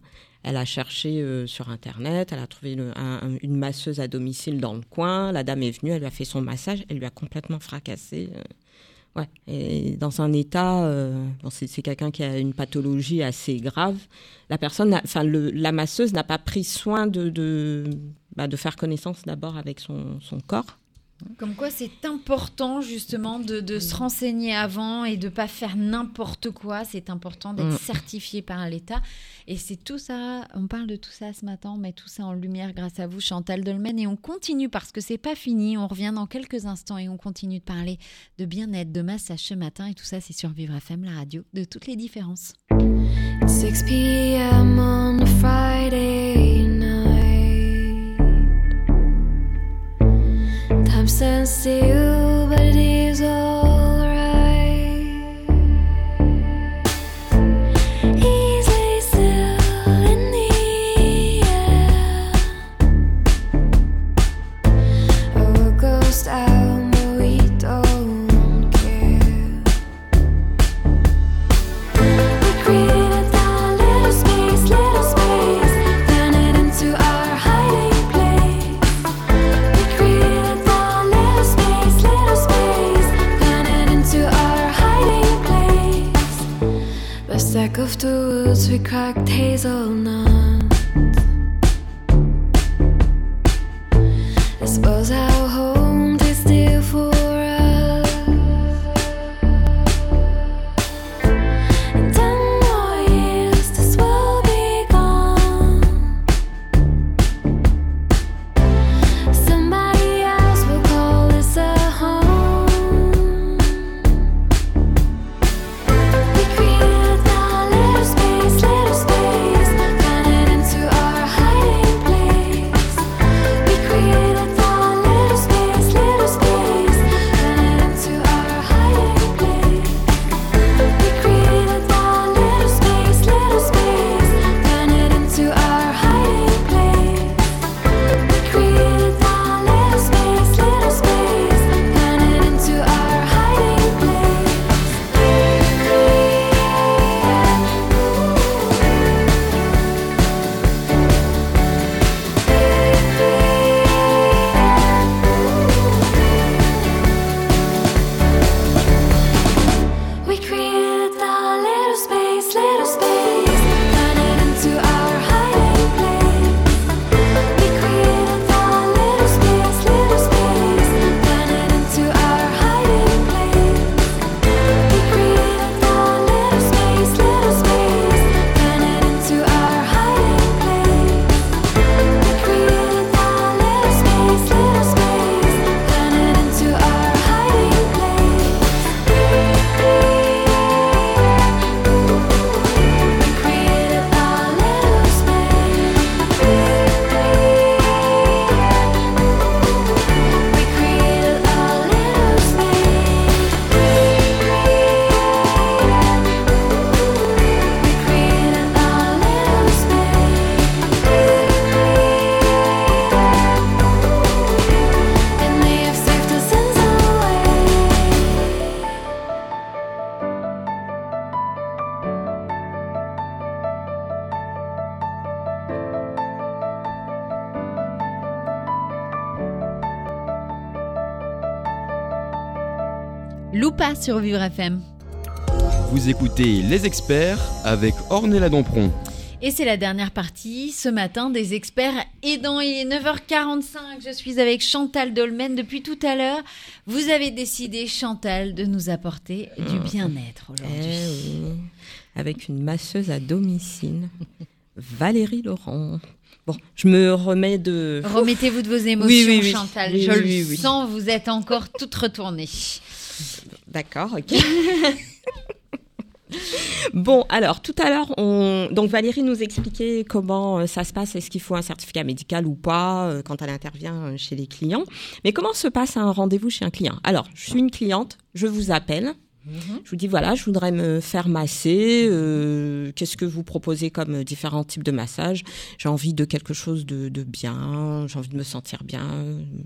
[SPEAKER 4] Elle a cherché euh, sur Internet, elle a trouvé une masseuse à domicile dans le coin. La dame est venue, elle lui a fait son massage, elle lui a complètement fracassé. euh, ouais, et dans un état, euh, bon, c'est quelqu'un qui a une pathologie assez grave. La personne, enfin, la masseuse n'a pas pris soin de, de, bah, faire connaissance d'abord avec son, son corps.
[SPEAKER 3] Comme quoi, c'est important justement de, de se renseigner avant et de pas faire n'importe quoi. C'est important d'être
[SPEAKER 4] Mm.
[SPEAKER 3] certifié par l'État. Et c'est tout ça. On parle de tout ça ce matin. On met tout ça en lumière grâce à vous, Chantal Dolmen. Et on continue parce que c'est pas fini. On revient dans quelques instants et on continue de parler de bien-être, de massage ce matin. Et tout ça, c'est sur Vivre FM, la radio de toutes les différences.
[SPEAKER 7] 6 p.m. on a Friday night.
[SPEAKER 3] Sur Vivre FM.
[SPEAKER 2] Vous écoutez Les Experts avec Ornella Dampron.
[SPEAKER 3] Et c'est la dernière partie ce matin des experts aidants. Il est 9h45. Je suis avec Chantal Dolmen depuis tout à l'heure. Vous avez décidé, Chantal, de nous apporter du bien-être
[SPEAKER 4] Eh
[SPEAKER 3] aujourd'hui.
[SPEAKER 4] oui, avec une masseuse à domicile, Valérie Laurent. Bon, je me remets de.
[SPEAKER 3] Remettez-vous de vos émotions,
[SPEAKER 4] Oui, oui, oui.
[SPEAKER 3] Chantal.
[SPEAKER 4] Oui,
[SPEAKER 3] Je
[SPEAKER 4] oui,
[SPEAKER 3] le
[SPEAKER 4] oui, oui.
[SPEAKER 3] sens, vous êtes encore toute retournée.
[SPEAKER 4] D'accord, ok. [LAUGHS] Bon, alors tout à l'heure, on... donc Valérie nous expliquait comment euh, ça se passe, est-ce qu'il faut un certificat médical ou pas euh, quand elle intervient euh, chez les clients. Mais comment se passe un rendez-vous chez un client? Alors, je suis une cliente, je vous appelle, je vous dis voilà, je voudrais me faire masser. Qu'est-ce que vous proposez comme différents types de massages? J'ai envie de quelque chose de, de bien, j'ai envie de me sentir bien,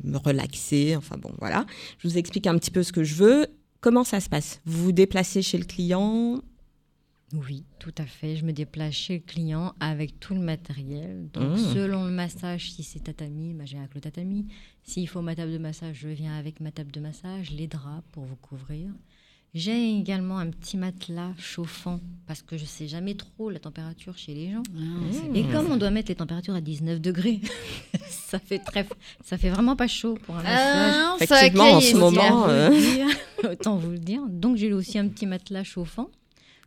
[SPEAKER 4] me relaxer. Enfin bon, voilà. Je vous explique un petit peu ce que je veux. Comment ça se passe? Vous vous déplacez chez le client?
[SPEAKER 5] Oui, tout à fait. Je me déplace chez le client avec tout le matériel. Donc,
[SPEAKER 4] Mmh.
[SPEAKER 5] selon le massage, si c'est tatami, bah, je viens avec le tatami. S'il faut ma table de massage, je viens avec ma table de massage, les draps pour vous couvrir. J'ai également un petit matelas chauffant parce que je sais jamais trop la température chez les gens. Et comme on doit mettre les températures à 19 degrés, [LAUGHS] ça fait très, ça fait vraiment pas chaud pour un massage.
[SPEAKER 3] Ah,
[SPEAKER 4] Effectivement, en ce moment.
[SPEAKER 5] Autant
[SPEAKER 4] euh,
[SPEAKER 5] vous le dire. Autant vous le dire. Donc j'ai aussi un petit matelas chauffant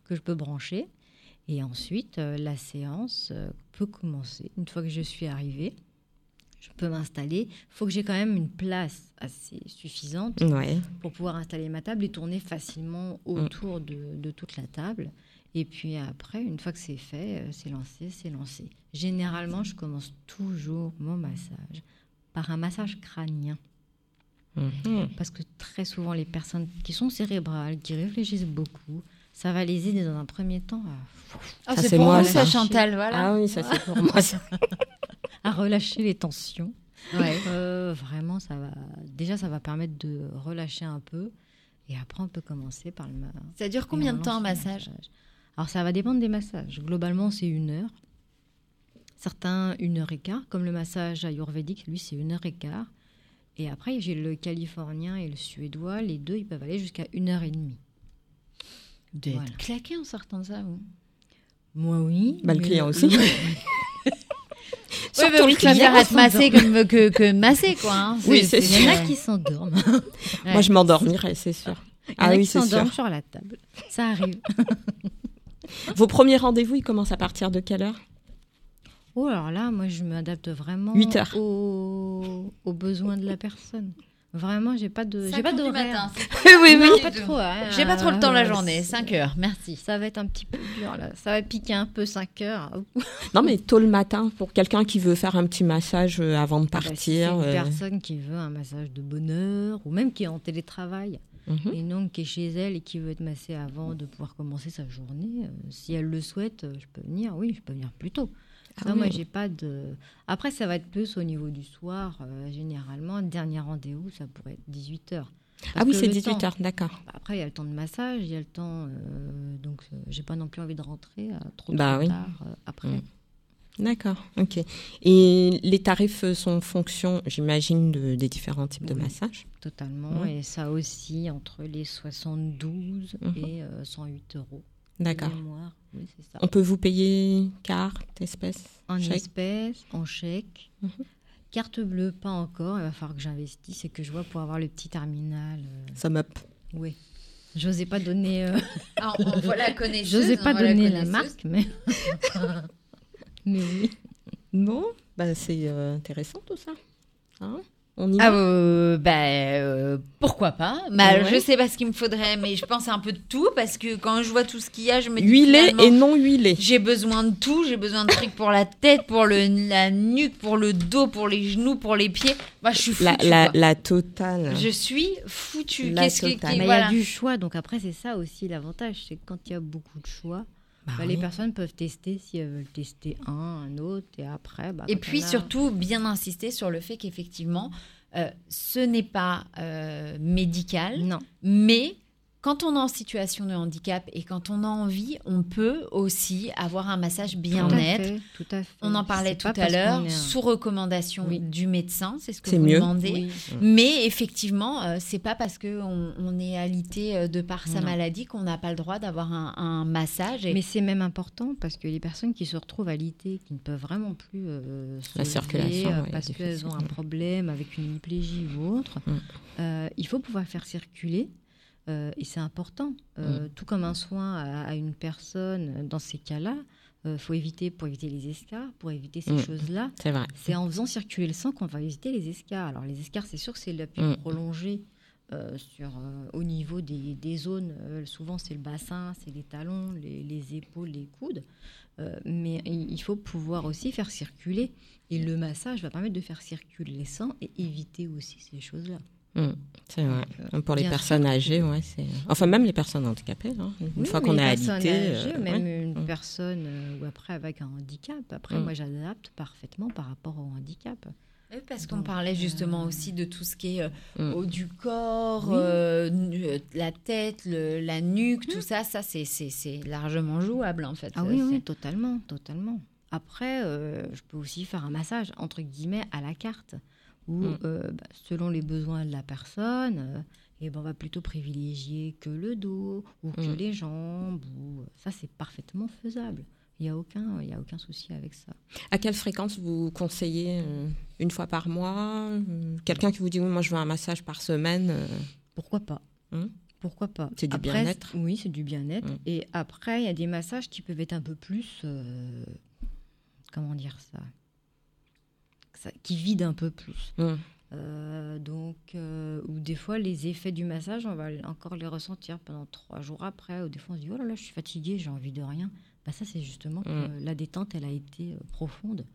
[SPEAKER 5] que je peux brancher. Et ensuite, euh, la séance euh, peut commencer. Une fois que je suis arrivée, je peux m'installer. Il faut que j'ai quand même une place assez suffisante
[SPEAKER 4] Ouais.
[SPEAKER 5] pour pouvoir installer ma table et tourner facilement autour de, de toute la table. Et puis après, une fois que c'est fait, euh, c'est lancé, c'est lancé. Généralement, je commence toujours mon massage par un massage crânien.
[SPEAKER 4] Mhm.
[SPEAKER 5] Parce que très souvent, les personnes qui sont cérébrales, qui réfléchissent beaucoup, ça va les aider dans un premier temps à,
[SPEAKER 3] Ah,
[SPEAKER 4] Ça,
[SPEAKER 3] c'est pour
[SPEAKER 4] moi,
[SPEAKER 3] ça. Chantal, voilà.
[SPEAKER 4] Ah oui, ça c'est pour moi. ça. [LAUGHS]
[SPEAKER 5] à relâcher les tensions.
[SPEAKER 3] Ouais.
[SPEAKER 5] Euh, vraiment, ça va. Déjà, ça va permettre de relâcher un peu. Et après, on peut commencer par le.
[SPEAKER 3] Ça dure combien de temps un massage?
[SPEAKER 5] Alors, ça va dépendre des massages. Globalement, c'est une heure. Certains, une heure et quart. Comme le massage ayurvédique, lui, c'est une heure et quart. Et après, j'ai le californien et le suédois. Les deux, ils peuvent aller jusqu'à une heure et demie.
[SPEAKER 3] D'être
[SPEAKER 5] Voilà.
[SPEAKER 3] claqué en sortant de ça, vous?
[SPEAKER 5] Moi, oui.
[SPEAKER 4] Bah, le client aussi. [LAUGHS]
[SPEAKER 3] Oui, mais
[SPEAKER 4] Surtout
[SPEAKER 3] vous
[SPEAKER 4] le
[SPEAKER 3] préférez être massé comme, que, que massé, quoi. hein.
[SPEAKER 4] Oui, c'est
[SPEAKER 5] Il y en a
[SPEAKER 3] sûr.
[SPEAKER 5] qui s'endorment.
[SPEAKER 3] Ouais.
[SPEAKER 4] Moi, je m'endormirais, c'est sûr.
[SPEAKER 5] Il y en
[SPEAKER 4] Ah
[SPEAKER 5] a
[SPEAKER 4] oui,
[SPEAKER 5] qui
[SPEAKER 4] c'est
[SPEAKER 5] s'endorment
[SPEAKER 4] sûr.
[SPEAKER 5] sur la table. Ça arrive. [LAUGHS]
[SPEAKER 4] Vos premiers rendez-vous, ils commencent à partir de quelle heure?
[SPEAKER 5] Oh, alors là, moi, je m'adapte vraiment
[SPEAKER 4] Huit heures.
[SPEAKER 5] Aux, aux besoins de la personne. Vraiment, j'ai pas de, j'ai pas
[SPEAKER 3] heures du
[SPEAKER 5] d'horaire.
[SPEAKER 3] matin, c'est-
[SPEAKER 4] Oui,
[SPEAKER 5] Non,
[SPEAKER 3] oui.
[SPEAKER 5] pas trop. hein.
[SPEAKER 3] J'ai pas trop le temps la
[SPEAKER 5] Euh,
[SPEAKER 3] journée.
[SPEAKER 5] c'est-
[SPEAKER 3] 5 heures, merci.
[SPEAKER 5] Ça va être un petit peu dur là. Ça va piquer un peu 5 heures. [LAUGHS]
[SPEAKER 4] Non, mais tôt le matin, pour quelqu'un qui veut faire un petit massage euh, avant de
[SPEAKER 5] Ah bah, si
[SPEAKER 4] partir.
[SPEAKER 5] une
[SPEAKER 4] euh,
[SPEAKER 5] personne qui veut un massage de bonheur ou même qui est en télétravail
[SPEAKER 4] mhm.
[SPEAKER 5] et non qui est chez elle et qui veut être massée avant de pouvoir commencer sa journée, euh, si elle le souhaite, euh, je peux venir. Oui, je peux venir plus tôt.
[SPEAKER 4] Ah
[SPEAKER 5] Ça, moi, j'ai pas de. Après, ça va être plus au niveau du soir. euh, généralement, dernier rendez-vous, ça pourrait être 18 h
[SPEAKER 4] Ah oui, c'est 18 heures, d'accord.
[SPEAKER 5] Après, il y a le temps de massage, il y a le temps. euh, donc, euh, j'ai pas non plus envie de rentrer euh, trop,
[SPEAKER 4] Bah
[SPEAKER 5] trop
[SPEAKER 4] oui.
[SPEAKER 5] tard euh, après.
[SPEAKER 4] Mm. D'accord, ok. Et les tarifs sont en fonction, j'imagine, de- des différents types de massages
[SPEAKER 5] Totalement.
[SPEAKER 4] Ouais.
[SPEAKER 5] Et ça aussi entre les 72
[SPEAKER 4] Mhm.
[SPEAKER 5] et euh, 108 euros.
[SPEAKER 4] D'accord.
[SPEAKER 5] Oui, ça.
[SPEAKER 4] On peut vous payer carte, espèce
[SPEAKER 5] En
[SPEAKER 4] chèque
[SPEAKER 5] espèces, en chèque.
[SPEAKER 4] Mhm.
[SPEAKER 5] Carte bleue, pas encore. Il va falloir que j'investisse et que je vois pour avoir le petit terminal. euh,
[SPEAKER 4] Sum up.
[SPEAKER 5] Oui. J'osais pas donner. euh, [LAUGHS]
[SPEAKER 3] Ah, on voit la.
[SPEAKER 5] J'osais pas donner la marque, mais. [LAUGHS] mais oui.
[SPEAKER 4] Non bah, C'est euh, intéressant tout ça. Hein On y
[SPEAKER 3] Ah,
[SPEAKER 4] va
[SPEAKER 3] euh, bah, euh, pourquoi pas? Bah,
[SPEAKER 4] Ouais.
[SPEAKER 3] Je sais pas ce qu'il me faudrait, mais je pense un peu de tout parce que quand je vois tout ce qu'il y a, je me dis
[SPEAKER 4] Huilé et non huilé.
[SPEAKER 3] J'ai besoin de tout, j'ai besoin de trucs pour la tête, pour le, la nuque, pour le dos, pour les genoux, pour les pieds. Bah, je suis foutue.
[SPEAKER 4] La, la, la totale.
[SPEAKER 3] Je suis foutue. Qu'est-ce
[SPEAKER 5] Mais il y a du choix, donc après, c'est ça aussi l'avantage. C'est que quand il y a beaucoup de choix,
[SPEAKER 4] Bah
[SPEAKER 5] bah, les personnes peuvent tester si elles veulent tester un, un autre, et après. Bah,
[SPEAKER 3] Et puis
[SPEAKER 5] a-
[SPEAKER 3] surtout, bien insister sur le fait qu'effectivement, euh, ce n'est pas euh, médical,
[SPEAKER 5] Non.
[SPEAKER 3] mais quand on est en situation de handicap et quand on a envie, on peut aussi avoir un massage bien-être.
[SPEAKER 5] fait, Tout à fait.
[SPEAKER 3] On en parlait tout à
[SPEAKER 5] qu'on
[SPEAKER 3] l'heure,
[SPEAKER 5] est un-
[SPEAKER 3] sous recommandation
[SPEAKER 5] Oui.
[SPEAKER 3] du médecin, c'est ce que vous
[SPEAKER 4] mieux.
[SPEAKER 3] demandez.
[SPEAKER 5] Oui.
[SPEAKER 3] Mais effectivement, euh, c'est pas parce que on, est alité euh, de par sa
[SPEAKER 5] Non.
[SPEAKER 3] maladie qu'on n'a pas le droit d'avoir un, un massage. Et
[SPEAKER 5] Mais c'est même important parce que les personnes qui se retrouvent alité, qui ne peuvent vraiment plus euh, se
[SPEAKER 4] La
[SPEAKER 5] lever,
[SPEAKER 4] circulation,
[SPEAKER 5] euh, parce qu'elles ont un problème avec une hémiplégie ou autre,
[SPEAKER 4] Mm.
[SPEAKER 5] euh, il faut pouvoir faire circuler. Euh, et c'est important. Euh, Tout comme un soin à, à une personne, euh, dans ces cas-là, il faut éviter pour éviter les escarres, pour éviter ces
[SPEAKER 4] Mm.
[SPEAKER 5] choses-là.
[SPEAKER 4] C'est vrai.
[SPEAKER 5] C'est en faisant circuler le sang qu'on va éviter les escarres. Alors les escarres, c'est sûr que c'est l'appui
[SPEAKER 4] Mm.
[SPEAKER 5] prolongé sur, au niveau des, des zones. souvent, c'est le bassin, c'est les talons, les, les épaules, les coudes. Mais il il faut pouvoir aussi faire circuler. Et le massage va permettre de faire circuler les sangs et éviter aussi ces choses-là.
[SPEAKER 4] Mm, c'est vrai.
[SPEAKER 5] Euh,
[SPEAKER 4] Pour les personnes
[SPEAKER 5] sûr.
[SPEAKER 4] âgées, ouais, c'est. Enfin, même les personnes handicapées. hein. Une
[SPEAKER 5] Oui,
[SPEAKER 4] fois qu'on est alité.
[SPEAKER 5] âgées,
[SPEAKER 4] euh,
[SPEAKER 5] même
[SPEAKER 4] ouais.
[SPEAKER 5] une
[SPEAKER 4] Mm.
[SPEAKER 5] personne euh, ou après avec un handicap. Après,
[SPEAKER 4] Mm.
[SPEAKER 5] moi, j'adapte parfaitement par rapport au handicap.
[SPEAKER 3] Oui, parce qu'on parlait justement aussi de tout ce qui est euh,
[SPEAKER 4] Mm.
[SPEAKER 3] haut du corps,
[SPEAKER 5] Oui.
[SPEAKER 3] euh, euh, la tête, le- la nuque, tout ça, ça c'est- c'est c'est largement jouable en fait.
[SPEAKER 5] Ah
[SPEAKER 3] Euh,
[SPEAKER 5] oui, oui, totalement, totalement. Après, euh, je peux aussi faire un massage, entre guillemets, à la carte, où,
[SPEAKER 4] Mm.
[SPEAKER 5] euh, bah, selon les besoins de la personne, euh, eh ben, on va plutôt privilégier que le dos, ou que
[SPEAKER 4] Mm.
[SPEAKER 5] les jambes, ou... ça c'est parfaitement faisable. Il n'y a, aucun- y a aucun souci avec ça.
[SPEAKER 4] À quelle fréquence vous conseillez euh, Une fois par mois euh, Quelqu'un qui vous dit oui, moi je veux un massage par semaine euh,
[SPEAKER 5] Pourquoi pas
[SPEAKER 4] Hmm.
[SPEAKER 5] Pourquoi pas
[SPEAKER 4] C'est du bien-être
[SPEAKER 5] Oui, c'est du bien-être. Et après, il y a des massages qui peuvent être un peu plus... euh, comment dire ça, Ça- Qui vident un peu plus.
[SPEAKER 4] hmm.
[SPEAKER 5] Euh, donc, euh, ou des fois, les effets du massage, on va encore les ressentir pendant trois jours après. Ou des fois, on se dit, oh là là, je suis fatiguée, j'ai envie de rien. Bah, ça, c'est justement que
[SPEAKER 4] Mm.
[SPEAKER 5] la détente, elle a été euh, profonde.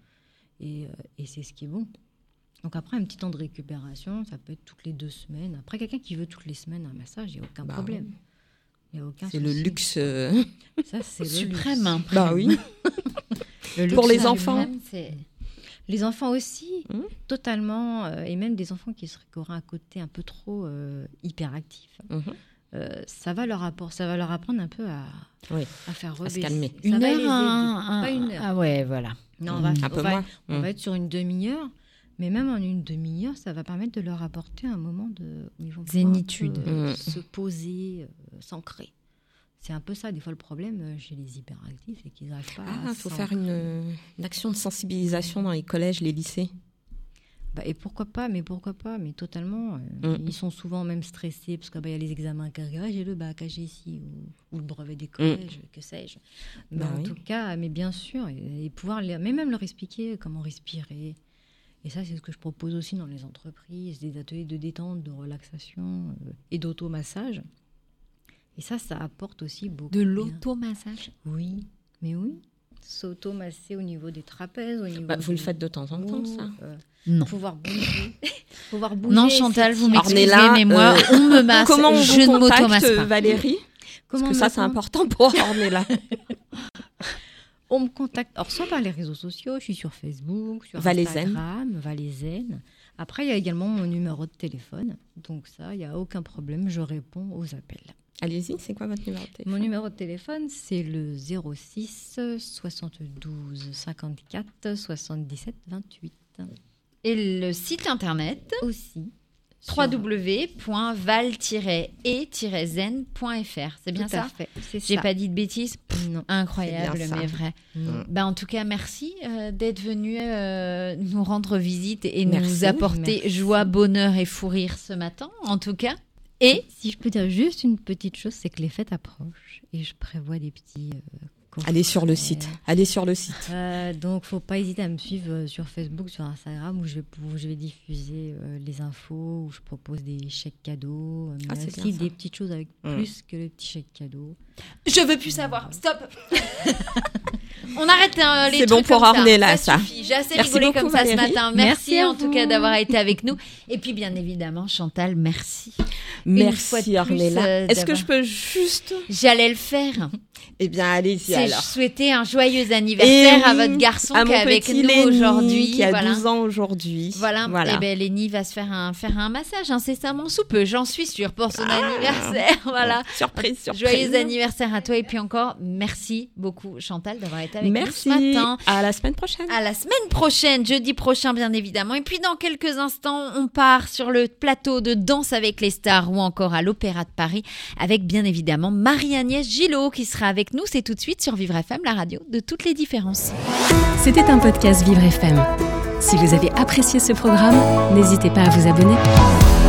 [SPEAKER 5] Et, et c'est ce qui est bon. Donc après, un petit temps de récupération, ça peut être toutes les deux semaines. Après, quelqu'un qui veut toutes les semaines un massage, il n'y a aucun
[SPEAKER 4] Bah
[SPEAKER 5] problème. Il y a aucun
[SPEAKER 4] C'est le luxe. euh,
[SPEAKER 5] Ça, c'est le
[SPEAKER 3] Suprême.
[SPEAKER 5] luxe.
[SPEAKER 4] Bah oui. [LAUGHS]
[SPEAKER 3] Le
[SPEAKER 4] Pour les
[SPEAKER 3] en
[SPEAKER 4] enfants.
[SPEAKER 3] c'est-
[SPEAKER 5] Les enfants aussi,
[SPEAKER 4] Mhm.
[SPEAKER 5] totalement. euh, et même des enfants qui, seraient, qui auraient un côté un peu trop euh, hyperactif.
[SPEAKER 4] Mhm.
[SPEAKER 5] Euh, ça, va leur appor- ça va leur apprendre un peu à,
[SPEAKER 4] Oui.
[SPEAKER 5] à faire
[SPEAKER 4] se
[SPEAKER 5] rebaisser.
[SPEAKER 4] calmer.
[SPEAKER 5] Ça
[SPEAKER 3] Une
[SPEAKER 5] va
[SPEAKER 3] heure,
[SPEAKER 5] les aider.
[SPEAKER 3] un-
[SPEAKER 5] Pas
[SPEAKER 3] un-
[SPEAKER 5] une heure.
[SPEAKER 3] Ah ouais, voilà.
[SPEAKER 5] Non, on va,
[SPEAKER 4] Un
[SPEAKER 5] on
[SPEAKER 4] peu
[SPEAKER 5] va-
[SPEAKER 4] moins.
[SPEAKER 5] on va être sur une demi-heure. Mais même en une demi-heure, ça va permettre de leur apporter un moment de où ils vont pouvoir
[SPEAKER 3] Zénitude.
[SPEAKER 5] euh,
[SPEAKER 4] Mm.
[SPEAKER 5] se poser, euh, s'ancrer. C'est un peu ça, des fois, le problème euh, chez les hyperactifs, c'est qu'ils n'arrivent pas
[SPEAKER 4] Ah,
[SPEAKER 5] à
[SPEAKER 4] il faut faire une, une action de sensibilisation dans les collèges, les lycées.
[SPEAKER 5] Bah, et pourquoi pas, mais pourquoi pas, mais totalement. euh,
[SPEAKER 4] Mm.
[SPEAKER 5] Ils sont souvent même stressés parce qu'il y a les examens arrivent. Ah, j'ai le bac, ah, j'ai ici, ou, ou le brevet des collèges, que sais-je. Mais
[SPEAKER 4] Mm. Bah
[SPEAKER 5] en
[SPEAKER 4] oui.
[SPEAKER 5] tout cas, mais bien sûr, et, et pouvoir, les- mais même leur expliquer comment respirer. Et ça, c'est ce que je propose aussi dans les entreprises, des ateliers de détente, de relaxation euh, et d'automassage. Et ça, ça apporte aussi beaucoup.
[SPEAKER 3] De l'automassage.
[SPEAKER 5] Oui, mais oui. S'automasser au niveau des trapèzes, au niveau.
[SPEAKER 4] Bah, vous le faites de temps en temps, ça
[SPEAKER 5] euh,
[SPEAKER 3] Non.
[SPEAKER 5] pouvoir bouger. [LAUGHS] pouvoir bouger.
[SPEAKER 3] Non, Chantal, vous m'excusez, mais moi,
[SPEAKER 4] euh,
[SPEAKER 3] on me masse.
[SPEAKER 4] Comment on
[SPEAKER 3] je
[SPEAKER 4] vous
[SPEAKER 3] ne m'automasse
[SPEAKER 4] contacte,
[SPEAKER 3] pas.
[SPEAKER 4] Valérie
[SPEAKER 5] Comment
[SPEAKER 4] Parce que ça, c'est important pour Ornella. [LAUGHS]
[SPEAKER 5] On me contacte, alors soit par les réseaux sociaux, je suis sur Facebook, sur. Instagram, Valaisanne. Après, il y a également mon numéro de téléphone. Donc ça, il n'y a aucun problème, je réponds aux appels.
[SPEAKER 4] Allez-y, c'est quoi votre numéro de téléphone?
[SPEAKER 5] Mon numéro de téléphone, c'est le 06 72 54 77 28.
[SPEAKER 3] Et le site internet?
[SPEAKER 5] Aussi.
[SPEAKER 3] www.val-e-zen.fr. C'est bien
[SPEAKER 5] Tout
[SPEAKER 3] ça? J'ai pas dit de bêtises?
[SPEAKER 5] Non.
[SPEAKER 3] Incroyable, mais vrai.
[SPEAKER 5] non.
[SPEAKER 3] Bah, en tout cas, merci euh, d'être venu euh, nous rendre visite et
[SPEAKER 4] Merci,
[SPEAKER 3] nous apporter
[SPEAKER 5] merci.
[SPEAKER 3] joie, bonheur et fou rire ce matin, en tout cas. Et
[SPEAKER 5] Si je peux dire juste une petite chose, c'est que les fêtes approchent et je prévois des petits. euh.
[SPEAKER 4] Allez sur le site. Allez sur le site.
[SPEAKER 5] Euh, donc, faut pas hésiter à me suivre euh, sur Facebook, sur Instagram, où je vais, où je vais diffuser euh, les infos, où je propose des chèques cadeaux, euh, mais
[SPEAKER 4] Ah, c'est
[SPEAKER 5] aussi des petites choses avec
[SPEAKER 4] Mm.
[SPEAKER 5] plus que les petits chèques cadeaux.
[SPEAKER 3] Je veux plus savoir. Stop. [LAUGHS] On arrête hein, les
[SPEAKER 4] C'est bon
[SPEAKER 3] trucs
[SPEAKER 4] pour
[SPEAKER 3] comme ça.
[SPEAKER 4] Ornella, ça.
[SPEAKER 3] J'ai assez
[SPEAKER 4] Merci
[SPEAKER 3] rigolé
[SPEAKER 4] beaucoup,
[SPEAKER 3] comme ça ce matin. Merci, en tout cas d'avoir été avec nous. Et puis bien évidemment, Chantal, merci.
[SPEAKER 4] Merci Ornella.
[SPEAKER 3] euh,
[SPEAKER 4] Est-ce que je peux juste
[SPEAKER 3] J'allais le faire.
[SPEAKER 4] Eh bien, allez-y alors.
[SPEAKER 3] souhaiter un joyeux anniversaire
[SPEAKER 4] Et
[SPEAKER 3] à votre garçon
[SPEAKER 4] à
[SPEAKER 3] qui est avec nous aujourd'hui.
[SPEAKER 4] qui a
[SPEAKER 3] voilà.
[SPEAKER 4] 12 ans aujourd'hui.
[SPEAKER 3] Voilà.
[SPEAKER 4] Voilà.
[SPEAKER 3] Et ben Lenny va se faire un faire un massage incessamment sous peu, j'en suis sûre pour son anniversaire. [LAUGHS] Voilà.
[SPEAKER 4] Surprise, surprise.
[SPEAKER 3] Joyeux anniversaire à toi et puis encore merci beaucoup Chantal d'avoir été avec
[SPEAKER 4] Merci.
[SPEAKER 3] nous ce matin.
[SPEAKER 4] À la semaine prochaine.
[SPEAKER 3] À la semaine prochaine, jeudi prochain bien évidemment. Et puis dans quelques instants, on part sur le plateau de Danse avec les stars ou encore à l'Opéra de Paris avec bien évidemment Marie-Agnès Gillot qui sera avec nous. C'est tout de suite sur Vivre FM, la radio de toutes les différences.
[SPEAKER 8] C'était un podcast Vivre FM. Si vous avez apprécié ce programme, n'hésitez pas à vous abonner.